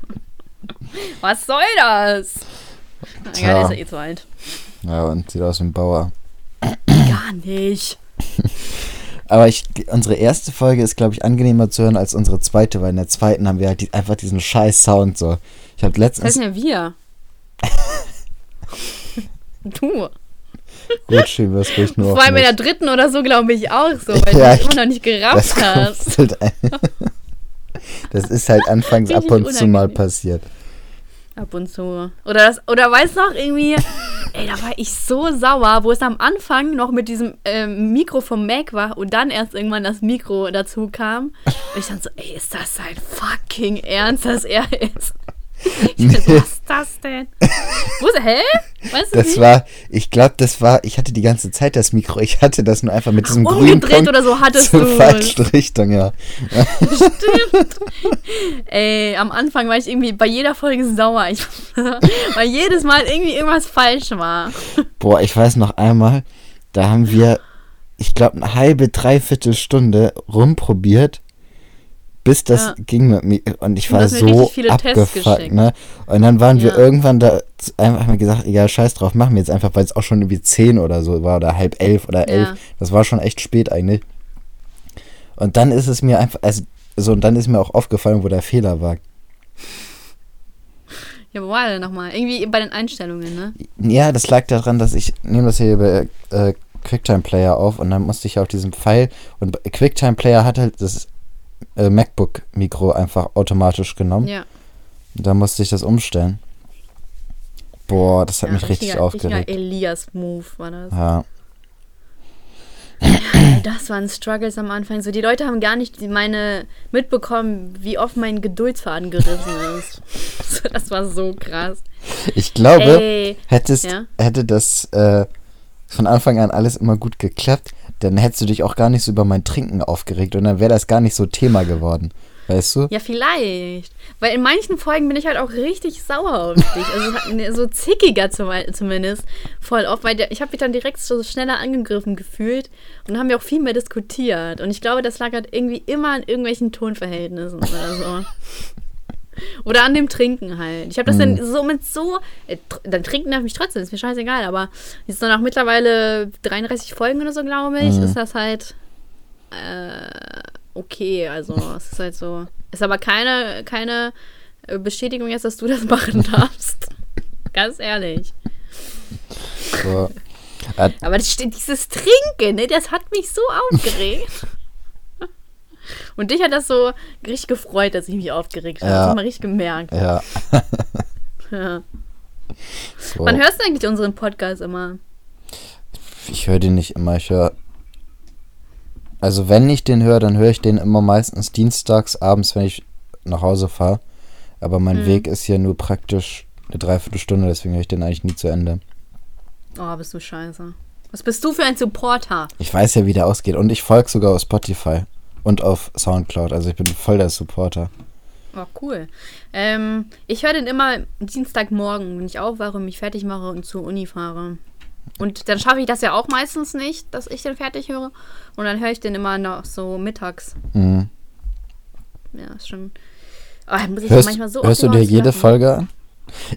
(laughs) was soll das? Na. Egal, der ist ja eh zu alt. Ja, und sieht aus wie ein Bauer. Gar nicht. (laughs) Aber ich, unsere erste Folge ist, glaube ich, angenehmer zu hören als unsere zweite, weil in der zweiten haben wir halt die, einfach diesen scheiß Sound so. Ich habe Das letztens, heißt ja wir. (laughs) du. gut, schieben wir es ruhig nur Vor allem in der dritten oder so, glaube ich, auch so, weil Ja, du ich- immer noch nicht das, gerafft hast. halt (laughs) das ist halt anfangs ab und zu mal passiert. Ab und zu. Oder das, oder weißt du noch, irgendwie, (laughs) ey, da war ich so sauer, wo es am Anfang noch mit diesem ähm, Mikro vom Mac war und dann erst irgendwann das Mikro dazu kam. Und ich dann so, ey, ist das sein fucking Ernst, dass er ist? (laughs) Ich dachte, so, was ist das denn? Er? Hä? Weißt du Das nicht? war, ich glaube, das war, ich hatte die ganze Zeit das Mikro, ich hatte das nur einfach mit diesem grünen Umgedreht Punkt oder so hattest zur du es. falschen Richtung, ja. Ey, am Anfang war ich irgendwie bei jeder Folge sauer. Ich, (laughs) weil jedes Mal irgendwie irgendwas falsch war. Boah, ich weiß noch einmal, da haben wir, ich glaube, eine halbe, dreiviertel Stunde rumprobiert, bis das Ja. ging mit mir und ich war so abgefuckt, ne? Und dann waren wir Ja. irgendwann da einfach mal gesagt, egal, scheiß drauf, machen wir jetzt einfach, weil es auch schon irgendwie zehn oder so war oder halb elf oder elf. Ja. Das war schon echt spät eigentlich. Und dann ist es mir einfach, also so, und dann ist mir auch aufgefallen, wo der Fehler war. Ja, wo war der nochmal? Irgendwie bei den Einstellungen, ne? Ja, das lag daran, dass ich nehme das hier bei äh, QuickTime Player auf und dann musste ich auf diesem Pfeil und QuickTime Player hat halt das äh, MacBook Mikro einfach automatisch genommen. Ja. Da musste ich das umstellen. Boah, das hat ja, mich richtig richtiger- aufgeregt. Richtiger Elias-Move war das. Ja. Das waren Struggles am Anfang. So, die Leute haben gar nicht meine mitbekommen, wie oft mein Geduldsfaden gerissen ist. (laughs) So, das war so krass. Ich glaube, Ey, hättest, Ja? hätte das äh, von Anfang an alles immer gut geklappt, dann hättest du dich auch gar nicht so über mein Trinken aufgeregt und dann wäre das gar nicht so Thema geworden. Weißt du? ja, vielleicht. Weil in manchen Folgen bin ich halt auch richtig sauer auf dich. Also so zickiger zum, zumindest. Voll oft, weil ich habe mich dann direkt so schneller angegriffen gefühlt und dann haben wir auch viel mehr diskutiert. Und ich glaube, das lag halt irgendwie immer an irgendwelchen Tonverhältnissen oder so. (laughs) Oder an dem Trinken halt. Ich habe das dann so mit so. Äh, dann trinken darf ich trotzdem, ist mir scheißegal, aber jetzt nach mittlerweile 33 Folgen oder so, glaube ich, ist das halt. Äh, okay, also es ist halt so. Ist aber keine, keine äh, Bestätigung jetzt, dass du das machen (laughs) darfst. Ganz ehrlich. So. (laughs) Äh, Aber das, dieses Trinken, ne, das hat mich so aufgeregt. (laughs) Und dich hat das so richtig gefreut, dass ich mich aufgeregt habe. Ja. Das hat man richtig gemerkt. ja. (laughs) Ja. So. Wann hörst du eigentlich unseren Podcast immer? Ich höre den nicht immer. Ich höre. Also, wenn ich den höre, dann höre ich den immer meistens dienstags abends, wenn ich nach Hause fahre. Aber mein Mhm. Weg ist ja nur praktisch eine Dreiviertelstunde, deswegen höre ich den eigentlich nie zu Ende. Oh, bist du scheiße. Was bist du für ein Supporter? Ich weiß ja, wie der ausgeht. Und ich folge sogar auf Spotify und auf Soundcloud. Also, ich bin voll der Supporter. Oh, cool. Ähm, ich höre den immer Dienstagmorgen, wenn ich aufwache, mich fertig mache und zur Uni fahre. Und dann schaffe ich das ja auch meistens nicht, dass ich den fertig höre. Und dann höre ich den immer noch so mittags. Mhm. Ja, ist schon. Oh, muss ich Hörst, manchmal so hörst du dir jede lachen. Folge an?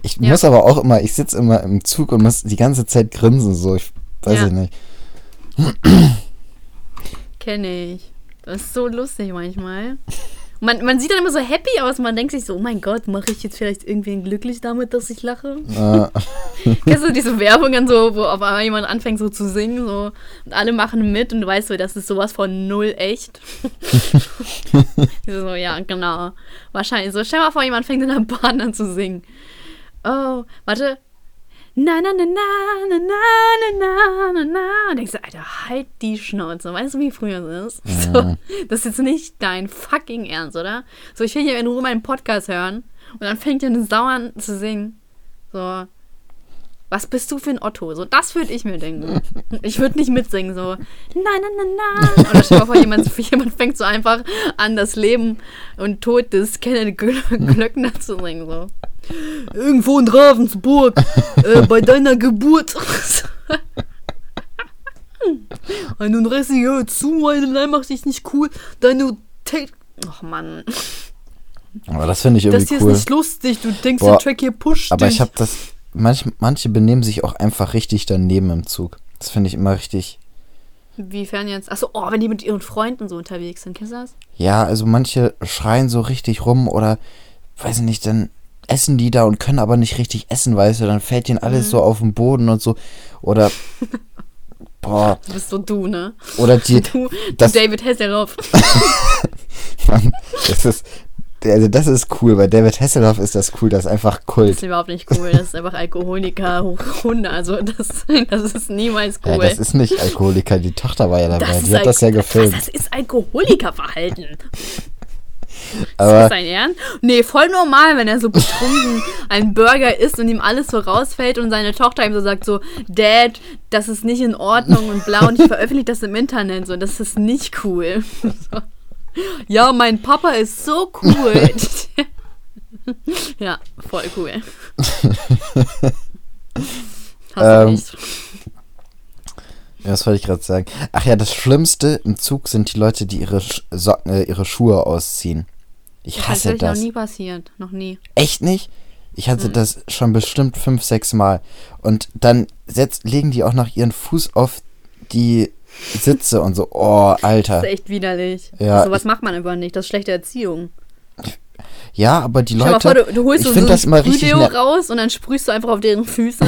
Ich Ja. muss aber auch immer, ich sitze immer im Zug und muss die ganze Zeit grinsen, so, ich weiß Ja. ich nicht. Kenne ich. Das ist so lustig manchmal. Man, man sieht dann immer so happy aus. Man denkt sich so, oh mein Gott, mache ich jetzt vielleicht irgendwen glücklich damit, dass ich lache? Äh, (laughs) Kennst du diese Werbungen so, wo auf einmal jemand anfängt so zu singen so und alle machen mit und du weißt so, das ist sowas von null echt. (laughs) so, ja, genau. Wahrscheinlich so. Stell mal vor, jemand fängt in der Bahn an zu singen. Oh, warte. Na, na, na, na, na, na, na, na, na, na. Und denkst du, Alter, halt die Schnauze. Weißt du, wie früher es ist? So, das ist jetzt nicht dein fucking Ernst, oder? So, ich will hier in Ruhe meinen Podcast hören und dann fängt hier eine Sau an zu singen. So, was bist du für ein Otto? So, das würde ich mir denken. (laughs) Ich würde nicht mitsingen, so, na, na, na, na. Oder stell mal vor, jemand, (laughs) jemand fängt so einfach an, das Leben und Tod des Kenneth Glö- Glöckner zu singen, so. Irgendwo in Ravensburg, äh, (laughs) bei deiner Geburt. 31 Jahre zu, meine Leim macht dich nicht cool. Deine Tate. Ach Mann, aber das finde ich das irgendwie hier cool. ist nicht lustig. Du denkst, Boah, der Track hier pusht Aber dich. ich habe das, manch, manche benehmen sich auch einfach richtig daneben im Zug. Das finde ich immer richtig. Inwiefern jetzt? Achso, oh, wenn die mit ihren Freunden so unterwegs sind, kennst du das? Ja, also manche schreien so richtig rum oder, weiß ich nicht, dann essen die da und können aber nicht richtig essen, weißt du, dann fällt ihnen Mhm. alles so auf den Boden und so. Oder, (laughs) boah, Du bist so du, ne? oder die, Du, das, du David Hasselhoff. (laughs) Mann, das ist, also das ist cool, bei David Hasselhoff ist das cool, das ist einfach Das Kult. ist überhaupt nicht cool. Das ist einfach Alkoholiker hoch Hunde. Also das, das ist niemals Ja, cool. das ist nicht Alkoholiker, die Tochter war ja dabei, Das die ist hat das ja gefilmt. Das, das ist Alkoholikerverhalten. (laughs) Ist Aber das dein Ernst? Nee, voll normal, wenn er so betrunken einen Burger isst und ihm alles so rausfällt und seine Tochter ihm so sagt so, Dad, das ist nicht in Ordnung und blau und ich (laughs) veröffentliche das im Internet. So, das ist nicht cool. (laughs) So. Ja, mein Papa ist so cool. (laughs) ja, voll cool. (laughs) Hast du Ähm, nicht. Ja, was wollte ich gerade sagen? Ach ja, das Schlimmste im Zug sind die Leute, die ihre, Sch- Socken, äh, ihre Schuhe ausziehen. Ich Das hasse ist das. noch nie passiert. Noch nie. Echt nicht? Ich hatte Mhm. das schon bestimmt fünf, sechs Mal. Und dann setzt, legen die auch noch ihren Fuß auf die Sitze und so. Oh, Alter. Das ist echt widerlich. Ja, So was macht man einfach nicht. Das ist schlechte Erziehung. Ja, aber die Leute. vor, du, du holst ich so, finde so das ein immer richtig. Raus und dann sprühst du einfach auf deren Füße.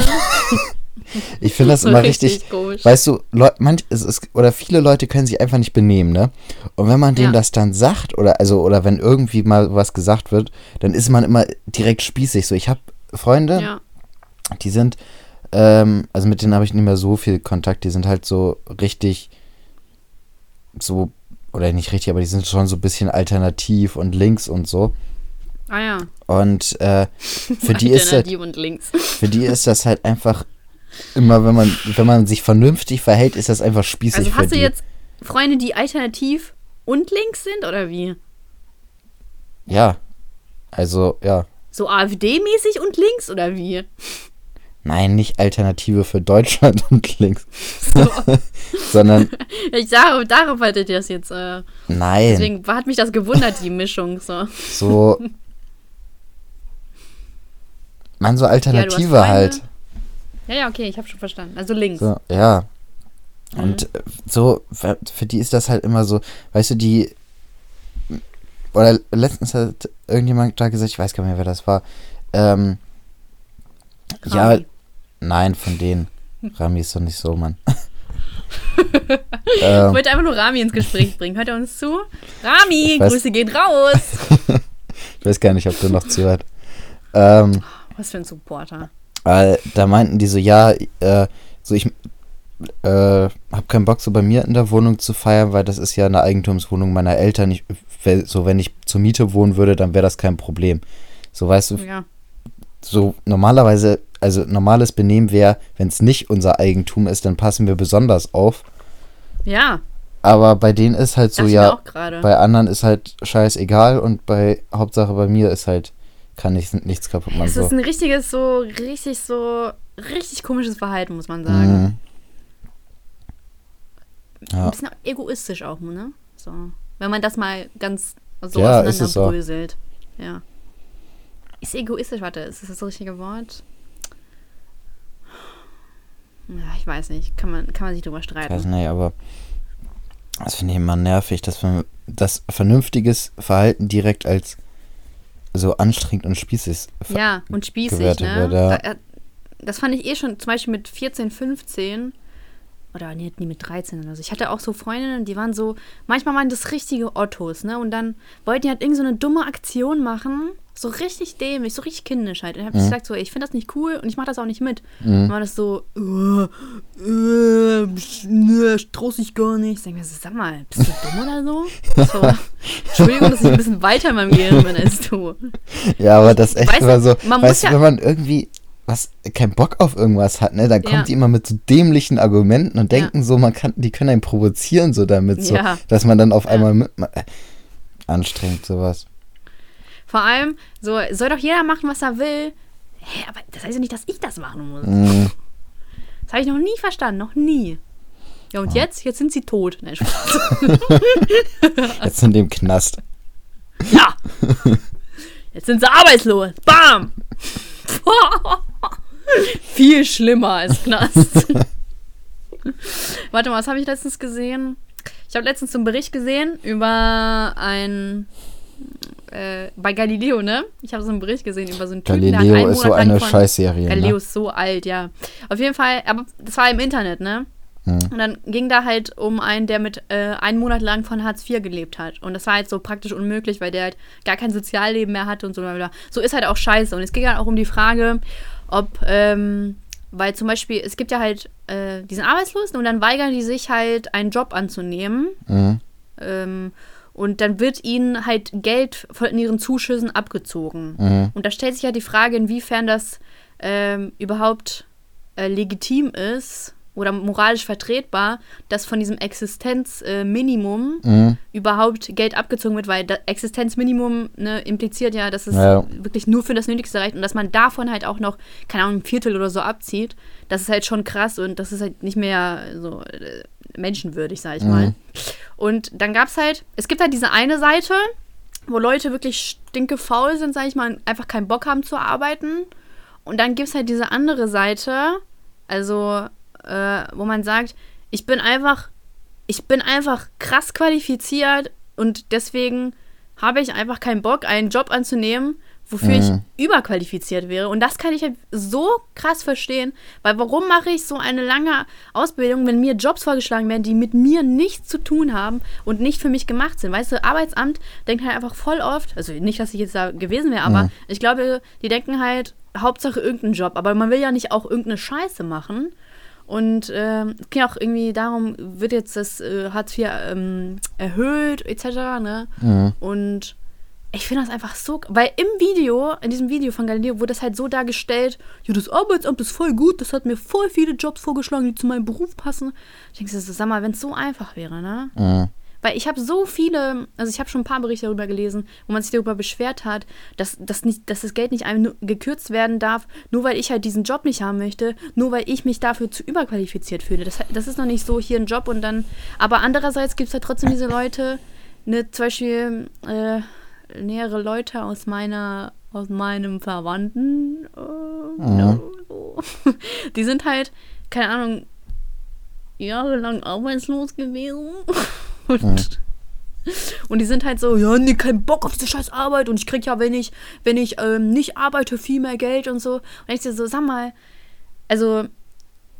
(laughs) ich finde das (laughs) immer richtig. komisch. Weißt du, Leu manch, es ist, oder viele Leute können sich einfach nicht benehmen, ne? Und wenn man denen Ja. das dann sagt, oder also, oder wenn irgendwie mal was gesagt wird, dann ist man immer direkt spießig. So, ich habe Freunde, ja. die sind, ähm, also mit denen habe ich nicht mehr so viel Kontakt, die sind halt so richtig so, oder nicht richtig, aber die sind schon so ein bisschen alternativ und links und so. Ah ja. Und äh, für die ist das, Alternativ und links. für die ist das halt einfach immer, wenn man, wenn man sich vernünftig verhält, ist das einfach spießig Also hast du die. jetzt Freunde, die alternativ und links sind oder wie? Ja. Also, ja. So AfD-mäßig und links oder wie? Nein, nicht Alternative für Deutschland (laughs) und links. So. (laughs) Sondern, (laughs) ich sage, darauf haltet ihr das jetzt. Äh, nein, deswegen hat mich das gewundert, die Mischung. So. so. Man, so Alternative Freunde. halt. Ja, ja, okay, ich habe schon verstanden. Also links. So, ja. Mhm. Und äh, so, für für die ist das halt immer so, weißt du, die. Oder letztens hat irgendjemand da gesagt, ich weiß gar nicht mehr, wer das war. Ähm, ja, Rami. Nein, von denen. Rami ist doch nicht so, Mann. (laughs) Ich ähm, wollte einfach nur Rami ins Gespräch bringen. Hört er uns zu? Rami, Ich weiß- Grüße gehen raus. (laughs) ich weiß gar nicht, ob du noch zuhört. Ähm, Was für ein Supporter. Weil da meinten die so, ja, äh, so ich äh, hab keinen Bock, so bei mir in der Wohnung zu feiern, weil das ist ja eine Eigentumswohnung meiner Eltern. Ich, so, wenn ich zur Miete wohnen würde, dann wäre das kein Problem. So, weißt du, Ja. so normalerweise, also normales Benehmen wäre, wenn es nicht unser Eigentum ist, dann passen wir besonders auf. Ja, Aber bei denen ist halt so, dachte ja, mir auch gerade. bei anderen ist halt scheißegal und bei Hauptsache bei mir ist halt, kann ich nichts kaputt machen. Es So. ist ein richtiges, so, richtig, so, richtig komisches Verhalten, muss man sagen. Mhm. Ein Ja. bisschen egoistisch auch, ne? So. Wenn man das mal ganz so Ja, ist es auch. auseinanderbröselt. Ja. Ist egoistisch, warte, ist das das richtige Wort? Ja, ich weiß nicht. Kann man, kann man sich drüber Ich weiß streiten. nicht, aber das finde ich immer nervig, dass man das vernünftiges Verhalten direkt als so anstrengend und spießig Ja, und spießig, ne? wird, Das fand ich eh schon, zum Beispiel mit 14, 15 oder nee, nee, mit 13 oder so. Ich hatte auch so Freundinnen, die waren so, manchmal waren das richtige Ottos, ne? Und dann wollten die halt irgend so eine dumme Aktion machen, so richtig dämlich, so richtig kindisch halt. Und dann hab ich Mhm. gesagt so, ey, ich finde das nicht cool und ich mache das auch nicht mit. Mhm. Dann war das so, äh, äh, ne, traust dich gar nicht. Ich denke mir so, sag mal, bist du dumm oder so? (laughs) so? Entschuldigung, dass ich ein bisschen weiter in meinem Gehirn bin als du. Ja, aber das ist echt Weißt immer so, man weißt du, ja- wenn man irgendwie was keinen Bock auf irgendwas hat, ne, dann Ja. kommt die immer mit so dämlichen Argumenten und Ja. denken so, man kann, die können einen provozieren so damit, so, Ja. dass man dann auf Ja. einmal mit, äh, anstrengend sowas. Vor allem, so soll doch jeder machen, was er will. Hä, aber das heißt ja nicht, dass ich das machen muss. Mhm. Das habe ich noch nie verstanden, noch nie. Ja, und jetzt? Jetzt sind sie tot. Nein. (laughs) Jetzt in dem Knast. ja. Jetzt sind sie arbeitslos. Bam. (laughs) Viel schlimmer als Knast. Warte mal, was habe ich letztens gesehen? Ich habe letztens so einen Bericht gesehen über ein äh, bei Galileo, ne? Ich habe so einen Bericht gesehen über so einen Typen, der hat Galileo einen ist so Monat eine Scheißserie, Galileo ne? ist so alt, ja. Auf jeden Fall, aber das war im Internet, ne? Mhm. Und dann ging da halt um einen, der mit äh, einen Monat lang von Hartz IV gelebt hat. Und das war halt so praktisch unmöglich, weil der halt gar kein Sozialleben mehr hatte und so. bla. So ist halt auch scheiße. Und es ging halt auch um die Frage, ob, ähm, weil zum Beispiel, es gibt ja halt äh, diesen Arbeitslosen und dann weigern die sich halt, einen Job anzunehmen. Mhm. Ähm, und dann wird ihnen halt Geld von ihren Zuschüssen abgezogen. Mhm. Und da stellt sich ja die Frage, inwiefern das ähm, überhaupt äh, legitim ist oder moralisch vertretbar, dass von diesem Existenzminimum Mhm. überhaupt Geld abgezogen wird, weil das Existenzminimum ne, impliziert ja, dass es Ja. wirklich nur für das Nötigste reicht und dass man davon halt auch noch, keine Ahnung, ein Viertel oder so abzieht. Das ist halt schon krass und das ist halt nicht mehr so äh, menschenwürdig, sag ich mal. Und dann gab es halt, es gibt halt diese eine Seite, wo Leute wirklich stinkefaul sind, sag ich mal, und einfach keinen Bock haben zu arbeiten. Und dann gibt es halt diese andere Seite, also äh, wo man sagt, ich bin einfach, ich bin einfach krass qualifiziert und deswegen habe ich einfach keinen Bock, einen Job anzunehmen, wofür Mhm. ich überqualifiziert wäre. Und das kann ich halt so krass verstehen, weil warum mache ich so eine lange Ausbildung, wenn mir Jobs vorgeschlagen werden, die mit mir nichts zu tun haben und nicht für mich gemacht sind? Weißt du, Arbeitsamt denkt halt einfach voll oft, also nicht, dass ich jetzt da gewesen wäre, aber Mhm. ich glaube, die denken halt, Hauptsache irgendeinen Job, aber man will ja nicht auch irgendeine Scheiße machen. Und ähm, es geht auch irgendwie darum, wird jetzt das äh, Hartz IV ähm, erhöht, etc. Ne? Mhm. Und ich finde das einfach so, weil im Video, in diesem Video von Galileo, wurde das halt so dargestellt, ja, das Arbeitsamt ist voll gut, das hat mir voll viele Jobs vorgeschlagen, die zu meinem Beruf passen. Ich denke, sag mal, wenn es so einfach wäre, ne? Mhm. Weil ich habe so viele, also ich habe schon ein paar Berichte darüber gelesen, wo man sich darüber beschwert hat, dass, dass, nicht, dass das Geld nicht einem gekürzt werden darf, nur weil ich halt diesen Job nicht haben möchte, nur weil ich mich dafür zu überqualifiziert fühle. Das, das ist noch nicht so hier ein Job und dann. Aber andererseits gibt es halt trotzdem diese Leute, ne, zum Beispiel äh, nähere Leute aus meiner, aus meinem Verwandten, äh, Mhm. (laughs) die sind halt, keine Ahnung, jahrelang arbeitslos gewesen. (laughs) Und, und die sind halt so, ja, nee, kein Bock auf diese scheiß Arbeit und ich krieg ja, wenn ich, wenn ich ähm, nicht arbeite, viel mehr Geld und so. Und ich so, sag mal, also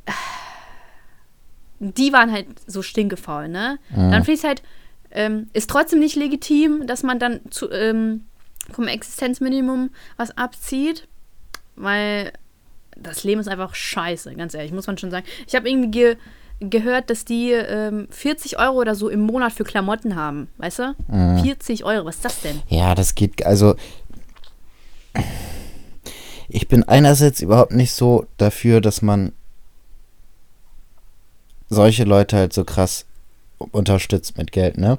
(sighs) die waren halt so stinkefaul, ne? Mhm. Dann ich halt, ähm, ist trotzdem nicht legitim, dass man dann zu, ähm, vom Existenzminimum was abzieht, weil das Leben ist einfach scheiße, ganz ehrlich, muss man schon sagen. Ich habe irgendwie ge gehört, dass die ähm, 40 Euro oder so im Monat für Klamotten haben, weißt du? Mhm. 40 Euro, was ist das denn? Ja, das geht, also ich bin einerseits überhaupt nicht so dafür, dass man solche Leute halt so krass unterstützt mit Geld, ne?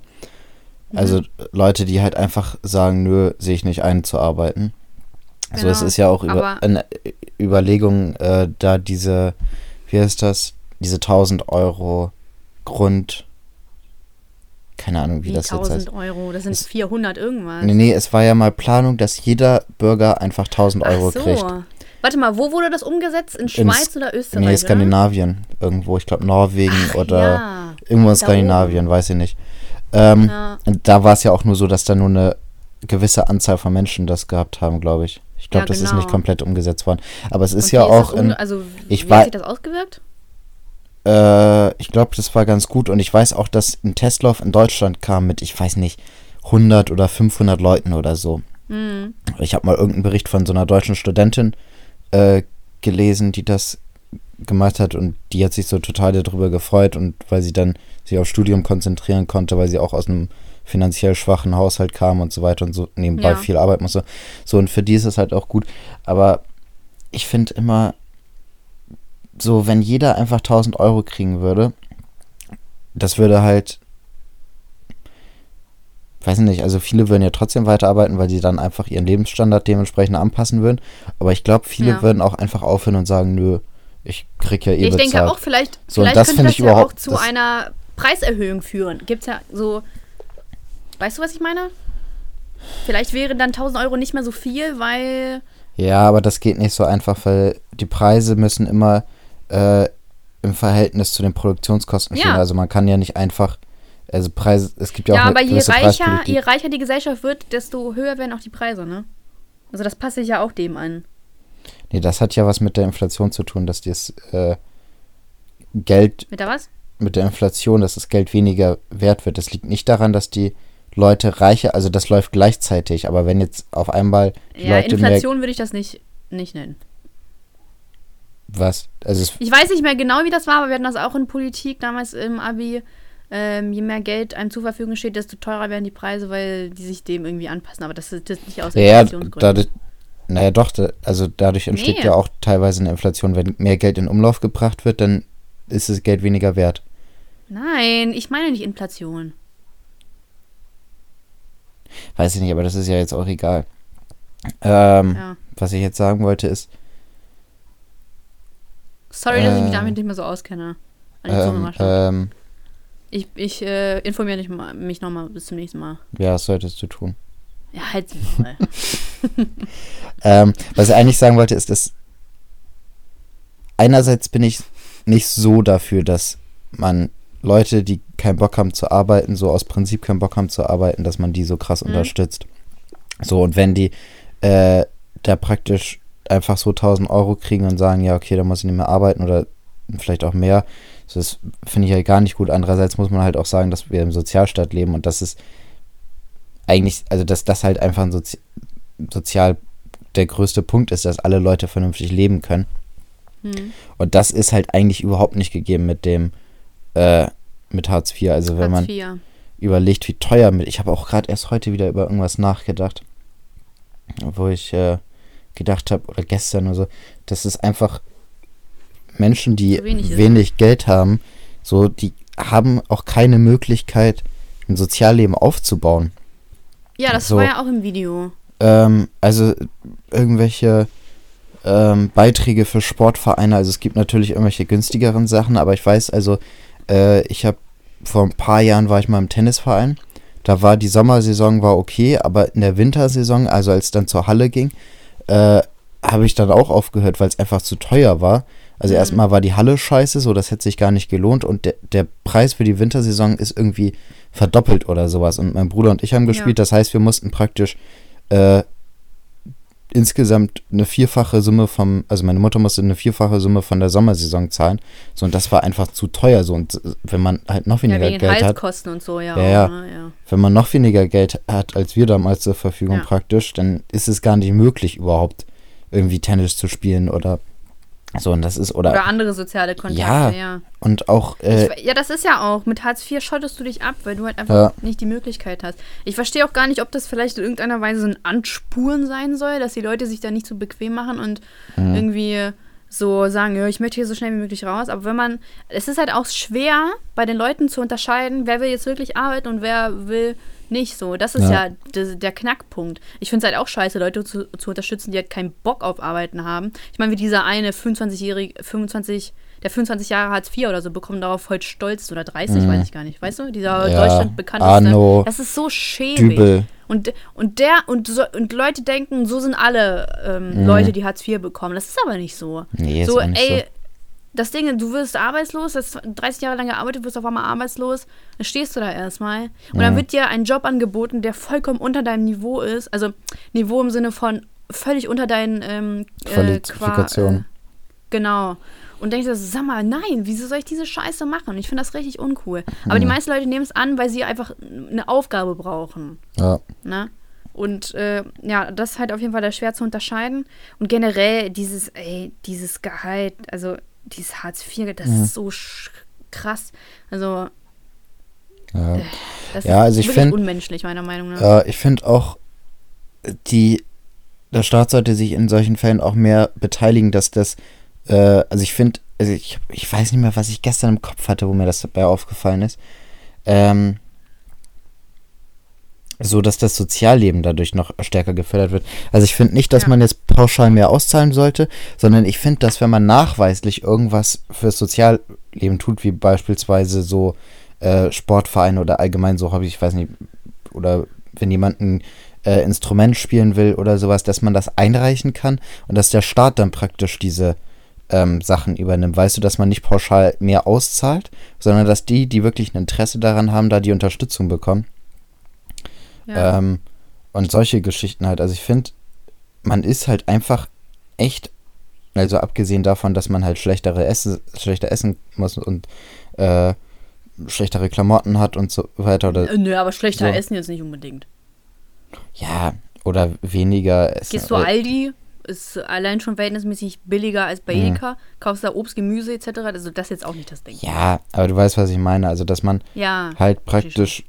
Also Leute, die halt einfach sagen, nö, sehe ich nicht ein zu arbeiten. Also es Genau, ist ja auch über, eine Überlegung, äh, da diese, wie heißt das, diese 1000 Euro Grund, keine Ahnung, wie, Wie das jetzt heißt. 1000 Euro, das sind Es- 400 irgendwas. Nee, nee, es war ja mal Planung, dass jeder Bürger einfach 1000 Euro Ach so. kriegt. Warte mal, wo wurde das umgesetzt? In Schweiz oder Österreich? Nee, oder? Skandinavien irgendwo. Ich glaube Norwegen Ach, oder ja. irgendwo in Da Skandinavien, weiß ich nicht. Ähm, Ja. Da war es ja auch nur so, dass da nur eine gewisse Anzahl von Menschen das gehabt haben, glaube ich. Ich glaube, Ja, das ist genau. nicht komplett umgesetzt worden. Aber es ist Und ja wie auch in, also, ich wie hat sich das ausgewirkt? äh, ich glaube, das war ganz gut und ich weiß auch, dass ein Testlauf in Deutschland kam mit, ich weiß nicht, 100 oder 500 Leuten oder so. Hm. Ich habe mal irgendeinen Bericht von so einer deutschen Studentin äh, gelesen, die das gemacht hat und die hat sich so total darüber gefreut und weil sie dann sich aufs Studium konzentrieren konnte, weil sie auch aus einem finanziell schwachen Haushalt kam und so weiter und so nebenbei Ja. viel arbeiten musste. So und für die ist es halt auch gut. Aber ich finde immer so, wenn jeder einfach 1000 Euro kriegen würde, das würde halt weiß nicht, also viele würden ja trotzdem weiterarbeiten, weil sie dann einfach ihren Lebensstandard dementsprechend anpassen würden. Aber ich glaube, viele Ja. würden auch einfach aufhören und sagen, nö, ich krieg ja eh ich bezahlt. denke auch, vielleicht, So, vielleicht das könnte das ich ja auch zu einer Preiserhöhung führen. Gibt es ja so. Weißt du, was ich meine? Vielleicht wäre dann 1000 Euro nicht mehr so viel, weil. Ja, aber das geht nicht so einfach, weil die Preise müssen immer äh, im Verhältnis zu den Produktionskosten Ja. stehen. Also man kann ja nicht einfach, also Preise, es gibt ja, Ja, auch aber eine je reicher, je reicher die Gesellschaft wird, desto höher werden auch die Preise, ne? Also das passe ich ja auch dem an. Nee, das hat ja was mit der Inflation zu tun, dass das äh, Geld Mit der was? mit der Inflation, dass das Geld weniger wert wird. Das liegt nicht daran, dass die Leute reicher, also das läuft gleichzeitig, aber wenn jetzt auf einmal die Ja, Leute mehr, Inflation würde ich das nicht, nicht nennen. was, also Ich weiß nicht mehr genau, wie das war, aber wir hatten das auch in Politik damals im Abi. Ähm, je mehr Geld einem zur Verfügung steht, desto teurer werden die Preise, weil die sich dem irgendwie anpassen. Aber das ist das nicht aus ja, dadurch, naja doch, da, also dadurch entsteht Nee. ja auch teilweise eine Inflation. Wenn mehr Geld in Umlauf gebracht wird, dann ist das Geld weniger wert. Nein, ich meine nicht Inflation. Weiß ich nicht, aber das ist ja jetzt auch egal. Ähm, Ja. Was ich jetzt sagen wollte ist, Sorry, dass ich mich Äh, damit nicht mehr so auskenne. Ähm, ähm, Ich, ich äh, informiere dich mal- mich nochmal bis zum nächsten Mal. ja, was solltest du tun? Ja, halt mal. (laughs) ähm, was ich eigentlich sagen wollte, ist, dass einerseits bin ich nicht so dafür, dass man Leute, die keinen Bock haben zu arbeiten, so aus Prinzip keinen Bock haben zu arbeiten, dass man die so krass mhm. unterstützt. So, und wenn die äh, da praktisch einfach so 1000 Euro kriegen und sagen, ja, okay, da muss ich nicht mehr arbeiten oder vielleicht auch mehr, so, das finde ich ja gar nicht gut. Andererseits muss man halt auch sagen, dass wir im Sozialstaat leben und das ist eigentlich, also dass das halt einfach ein Sozi sozial der größte Punkt ist, dass alle Leute vernünftig leben können. Hm. Und das ist halt eigentlich überhaupt nicht gegeben mit dem, äh, mit Hartz IV. Also wenn Hartz man überlegt, wie teuer mit. Ich habe auch gerade erst heute wieder über irgendwas nachgedacht, wo ich äh, gedacht habe, oder gestern oder so, dass es einfach Menschen, die wenig, wenig Geld haben, so, die haben auch keine Möglichkeit, ein Sozialleben aufzubauen. Ja, das so, war ja auch im Video. Ähm, also irgendwelche ähm, Beiträge für Sportvereine. Also es gibt natürlich irgendwelche günstigeren Sachen, aber ich weiß also, äh, ich habe vor ein paar Jahren war ich mal im Tennisverein. Da war die Sommersaison war okay, aber in der Wintersaison, also als es dann zur Halle ging, äh, habe ich dann auch aufgehört, weil es einfach zu teuer war. Also mhm. erstmal war die Halle scheiße, so das hätte sich gar nicht gelohnt und der, der Preis für die Wintersaison ist irgendwie verdoppelt oder sowas. Und mein Bruder und ich haben gespielt, ja. das heißt, wir mussten praktisch äh, insgesamt eine vierfache Summe vom, also meine Mutter musste eine vierfache Summe von der Sommersaison zahlen. So, und das war einfach zu teuer. So, und wenn man halt noch weniger ja, wegen Geld Heizkosten hat. und so, ja. Ja, ja. Ne, ja, Wenn man noch weniger Geld hat, als wir damals zur Verfügung ja. praktisch, dann ist es gar nicht möglich, überhaupt irgendwie Tennis zu spielen oder so, und das ist, oder. Oder andere soziale Kontakte, ja. ja. Und auch. Äh, ich, ja, das ist ja auch. Mit Hartz IV schottest du dich ab, weil du halt einfach ja. nicht die Möglichkeit hast. Ich verstehe auch gar nicht, ob das vielleicht in irgendeiner Weise ein Anspuren sein soll, dass die Leute sich da nicht so bequem machen und mhm. irgendwie so sagen, ja, ich möchte hier so schnell wie möglich raus. Aber wenn man. Es ist halt auch schwer, bei den Leuten zu unterscheiden, wer will jetzt wirklich arbeiten und wer will nicht so. Das ist ja, ja der, der, Knackpunkt. Ich finde es halt auch scheiße, Leute zu, zu, unterstützen, die halt keinen Bock auf Arbeiten haben. Ich meine, wie dieser eine 25-jährige, 25, der 25 Jahre Hartz IV oder so bekommen, darauf heute stolz oder 30, mhm. weiß ich gar nicht. Weißt du? Dieser ja, Deutschland bekannteste. Arno, das ist so schäbig. Und, und der und, so, und Leute denken, so sind alle ähm, mhm. Leute, die Hartz IV bekommen. Das ist aber nicht so. Nee, so, ey, so das Ding, du wirst arbeitslos, hast 30 Jahre lang gearbeitet, wirst auf einmal arbeitslos, dann stehst du da erstmal. Und dann wird dir ein Job angeboten, der vollkommen unter deinem Niveau ist. Also Niveau im Sinne von völlig unter deinen ähm, äh, Qualifikation. Äh, genau. Und denkst du, sag mal, nein, wieso soll ich diese Scheiße machen? Ich finde das richtig uncool. Aber mhm. die meisten Leute nehmen es an, weil sie einfach eine Aufgabe brauchen. Ja. Ne? Und äh, ja, das ist halt auf jeden Fall schwer zu unterscheiden. Und generell dieses, ey, dieses Gehalt, also dieses Hartz IV, das mhm. ist so krass. Also, ja, äh, das ja, also ich finde unmenschlich, meiner Meinung nach. Ja, ich finde auch, die, der Staat sollte sich in solchen Fällen auch mehr beteiligen, dass das, äh, also ich finde, also ich, ich weiß nicht mehr, was ich gestern im Kopf hatte, wo mir das dabei aufgefallen ist. Ähm, so dass das Sozialleben dadurch noch stärker gefördert wird. Also ich finde nicht, dass ja. man jetzt pauschal mehr auszahlen sollte, sondern ich finde, dass wenn man nachweislich irgendwas fürs Sozialleben tut, wie beispielsweise so äh, Sportvereine oder allgemein so Hobby, ich weiß nicht, oder wenn jemand ein äh, Instrument spielen will oder sowas, dass man das einreichen kann und dass der Staat dann praktisch diese ähm, Sachen übernimmt. Weißt du, dass man nicht pauschal mehr auszahlt, sondern dass die, die wirklich ein Interesse daran haben, da die Unterstützung bekommen. Ähm, und solche Geschichten halt. Also ich finde, man ist halt einfach echt, also abgesehen davon, dass man halt schlechtere Essen, schlechter essen muss und äh, schlechtere Klamotten hat und so weiter. Oder Nö, aber schlechter so. essen jetzt nicht unbedingt. Ja, oder weniger essen. Gehst du Aldi, ist allein schon verhältnismäßig billiger als bei mhm. Edeka, kaufst da Obst, Gemüse etc. Also das ist jetzt auch nicht das Ding. Ja, aber du weißt, was ich meine. Also, dass man ja, halt praktisch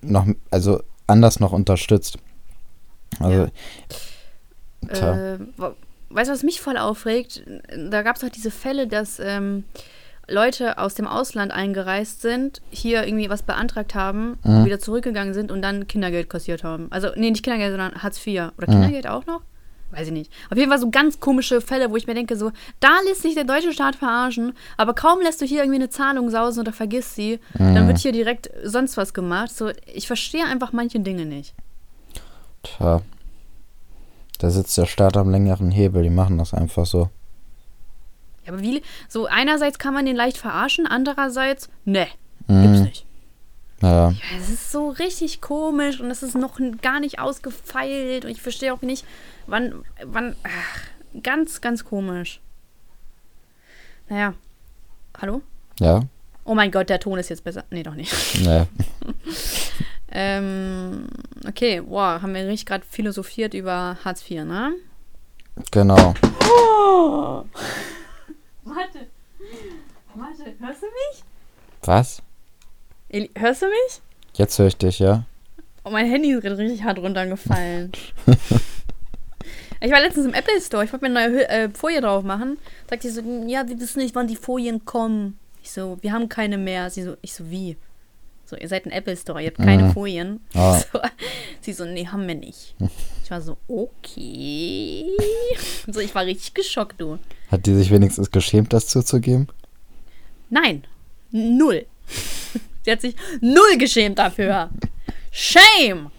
noch, also anders noch unterstützt. Also. Ja. Äh, weißt du, was mich voll aufregt? Da gab es auch diese Fälle, dass ähm, Leute aus dem Ausland eingereist sind, hier irgendwie was beantragt haben, mhm. wieder zurückgegangen sind und dann Kindergeld kassiert haben. Also, nee, nicht Kindergeld, sondern Hartz IV. Oder mhm. Kindergeld auch noch? Weiß ich nicht. Auf jeden Fall so ganz komische Fälle, wo ich mir denke, so, da lässt sich der deutsche Staat verarschen, aber kaum lässt du hier irgendwie eine Zahlung sausen oder vergisst sie, mhm. dann wird hier direkt sonst was gemacht. So, ich verstehe einfach manche Dinge nicht. Tja. Da sitzt der Staat am längeren Hebel, die machen das einfach so. Ja, aber wie, so einerseits kann man den leicht verarschen, andererseits, ne, gibt's Mhm. nicht. Ja, Ja, es ist so richtig komisch und es ist noch gar nicht ausgefeilt und ich verstehe auch nicht, wann, wann, ach, ganz, ganz komisch. Naja, hallo? ja, Oh mein Gott, der Ton ist jetzt besser. Nee, doch nicht. ne. (laughs) Ähm, okay, wow, haben wir richtig gerade philosophiert über Hartz IV, ne? Genau. (laughs) Warte. Warte, hörst du mich? Was? Eli, hörst du mich? Jetzt höre ich dich, ja? Oh, mein Handy ist gerade richtig hart runtergefallen. (laughs) ich war letztens im Apple Store, ich wollte mir eine neue äh, Folie drauf machen. Sagt die so, ja, wir wissen nicht, wann die Folien kommen. Ich so, wir haben keine mehr. Sie so, ich so, wie? So, ihr seid ein Apple Store, ihr habt keine Mhm. Folien. Ah. (laughs) So, sie so, nee, haben wir nicht. Ich war so, okay. So, ich war richtig geschockt, du. Hat die sich wenigstens geschämt, das zuzugeben? Nein, null. Sie hat sich null geschämt dafür. Shame!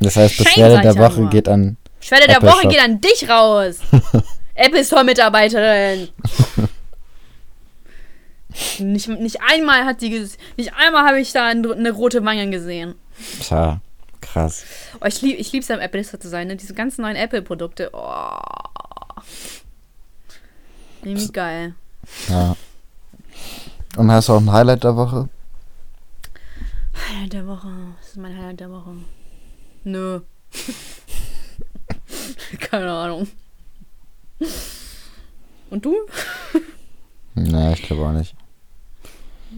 Das heißt, Shame, Beschwerde der Woche nur. geht an. Schwelle der Apple Woche Shop. geht an dich raus. (laughs) Apple Store Mitarbeiterin. Nicht, nicht einmal hat ges- nicht einmal habe ich da ein- eine rote Wange gesehen. Tja, krass. Oh, ich lieb, ich lieb's am Apple Store zu sein, ne? Diese ganzen neuen Apple Produkte. Oh. Irgendwie geil. Ja. Und hast du auch ein Highlight der Woche? Highlight der Woche. Was ist mein Highlight der Woche? Nö. (laughs) Keine Ahnung. Und du? Nee, ich glaube auch nicht.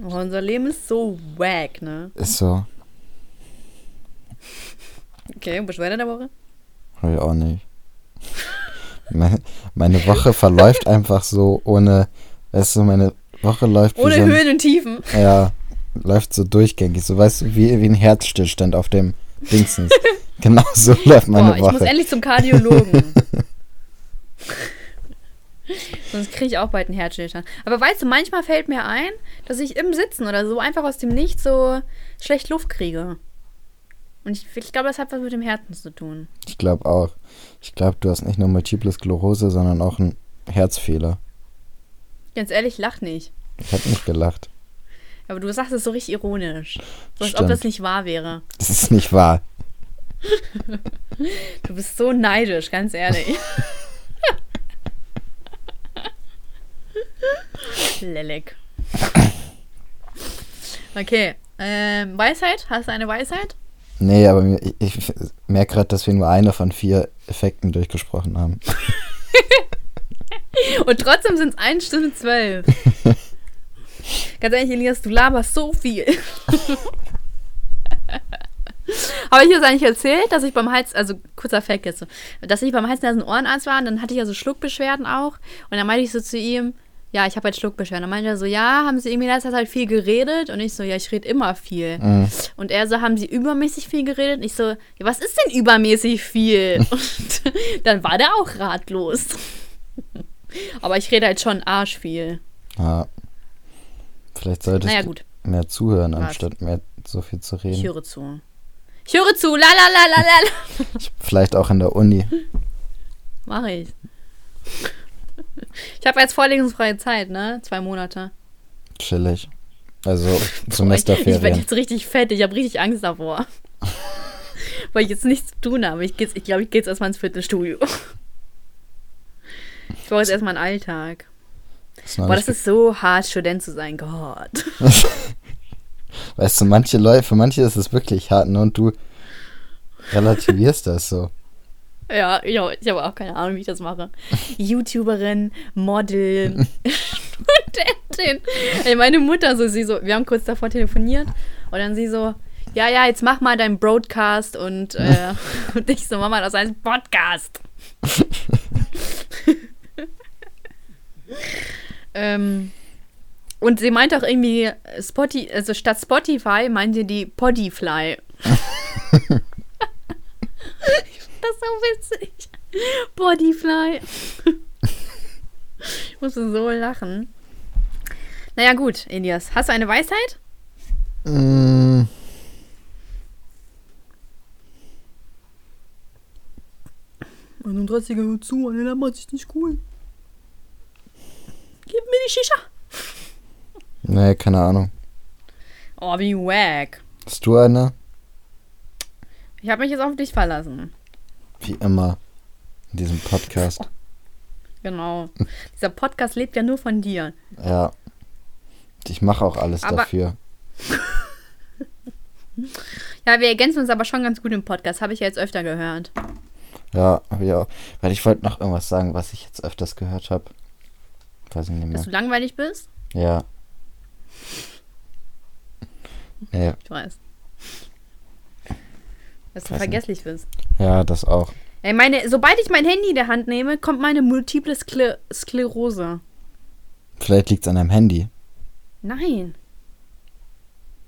Oh, unser Leben ist so wack, ne? Ist so. Okay, Beschwerde der Woche? Hab ich auch nicht. (laughs) Meine, meine Woche verläuft einfach so ohne. Weißt du, meine Woche läuft Ohne so ein, Höhen und Tiefen. Ja, läuft so durchgängig. So weißt du, wie, wie ein Herzstillstand auf dem Dingsens. (laughs) genau so läuft meine Boah, ich muss Woche. endlich zum Kardiologen. (laughs) Sonst kriege ich auch bald einen Herzstillstand. Aber weißt du, manchmal fällt mir ein, dass ich im Sitzen oder so einfach aus dem Nichts so schlecht Luft kriege. Und ich, ich glaube, das hat was mit dem Herzen zu tun. Ich glaube auch. Ich glaube, du hast nicht nur Multiple Sklerose, sondern auch einen Herzfehler. Ganz ehrlich, lach nicht. Ich habe nicht gelacht. Aber du sagst es so richtig ironisch. So als ob Stimmt. das nicht wahr wäre. Das ist nicht wahr. Du bist so neidisch, ganz ehrlich. Lelek. Okay. Ähm, Weisheit? Hast du eine Weisheit? Nee, aber ich, ich merke gerade, dass wir nur eine von vier Effekten durchgesprochen haben. (laughs) Und trotzdem sind es 1 Stunde 12. (laughs) Ganz ehrlich, Elias, du laberst so viel. Habe ich dir das eigentlich erzählt, dass ich beim Hals, also kurzer Fact jetzt, so, dass ich beim Hals nasen ohrenarzt war und dann hatte ich ja so Schluckbeschwerden auch. Und dann meinte ich so zu ihm, ja, ich habe halt Schluckbeschwerden. Dann meinte er so, ja, haben Sie irgendwie letzter Zeit viel geredet? Und ich so, ja, ich rede immer viel. Mhm. Und er so, haben Sie übermäßig viel geredet? Und ich so, ja, was ist denn übermäßig viel? (laughs) Und dann war der auch ratlos. Aber ich rede halt schon arsch viel. Ja. Vielleicht solltest Naja, du mehr zuhören, Was? anstatt mehr so viel zu ich reden. höre zu. Ich höre zu, la la la la la. (laughs) Vielleicht auch in der Uni. Mach ich. Ich habe jetzt vorlesungsfreie Zeit, ne? Zwei Monate. Chillig. Also (laughs) Ich, ich werde Semesterferien. jetzt richtig fett. Ich habe richtig Angst davor. (laughs) Weil ich jetzt nichts zu tun habe. Ich, ich glaube, ich gehe jetzt erstmal ins Fitnessstudio. Ich brauche jetzt erstmal einen Alltag. Noch Boah, das ist so hart, Student zu sein. Gott. (laughs) Weißt du, manche Leute, für manche ist es wirklich hart, ne? Und du relativierst das so. (laughs) Ja, ich habe hab auch keine Ahnung, wie ich das mache. YouTuberin, Model, (laughs) Studentin. Ey, meine Mutter so, sie so, wir haben kurz davor telefoniert und dann sie so, ja, ja, jetzt mach mal deinen Broadcast und, äh, und ich so, Mama, das heißt Podcast. Ähm, und sie meint auch irgendwie, Spotify, also statt Spotify meinte die Podifly. (laughs) Das ist so witzig. Bodyfly. (laughs) Ich musste so lachen. Naja, gut, Elias. Hast du eine Weisheit? Mm. 31er hört zu, dann macht sich nicht cool. Gib mir die Shisha. Nee, keine Ahnung. Oh, wie wack. Hast du eine? Ich habe mich jetzt auf dich verlassen. Wie immer. In diesem Podcast. (laughs) Genau. Dieser Podcast lebt ja nur von dir. Ja. Ich mache auch alles Aber- dafür. Ja, wir ergänzen uns aber schon ganz gut im Podcast. Habe ich ja jetzt öfter gehört. Ja, auch. Weil ich wollte noch irgendwas sagen, was ich jetzt öfters gehört habe. Weiß ich nicht mehr. Dass du langweilig bist? Ja. Nee, Ich weiß. Dass du Weiß nicht. vergesslich bist. ja, das auch. Ey, meine, sobald ich mein Handy in der Hand nehme, kommt meine multiple Skle Sklerose. Vielleicht liegt es an deinem Handy. Nein.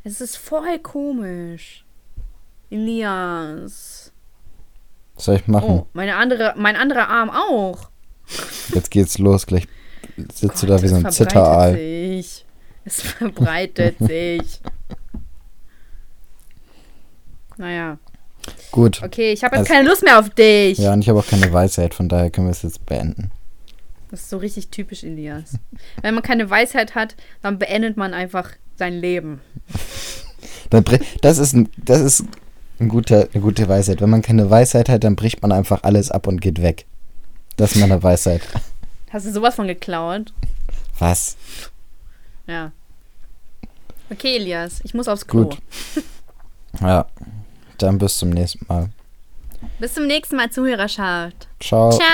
Es ist voll komisch. Elias. Was soll ich machen? Oh, meine andere, mein anderer Arm auch. Jetzt geht's los. Gleich sitzt du Gott, da wie so ein es verbreitet Zitteraal. sich. Es verbreitet (laughs) sich. Naja. Gut. Okay, ich habe jetzt Also- keine Lust mehr auf dich. Ja, und ich habe auch keine Weisheit, von daher können wir es jetzt beenden. Das ist so richtig typisch Elias. Wenn man keine Weisheit hat, dann beendet man einfach sein Leben. (laughs) Das ist, ein, das ist ein guter, eine gute Weisheit. Wenn man keine Weisheit hat, dann bricht man einfach alles ab und geht weg. Das ist meine Weisheit. Hast du sowas von geklaut? Was? Ja. Okay, Elias, ich muss aufs Klo. Gut. Ja. Dann bis zum nächsten Mal. Bis zum nächsten Mal, Zuhörerschaft. Ciao. Ciao.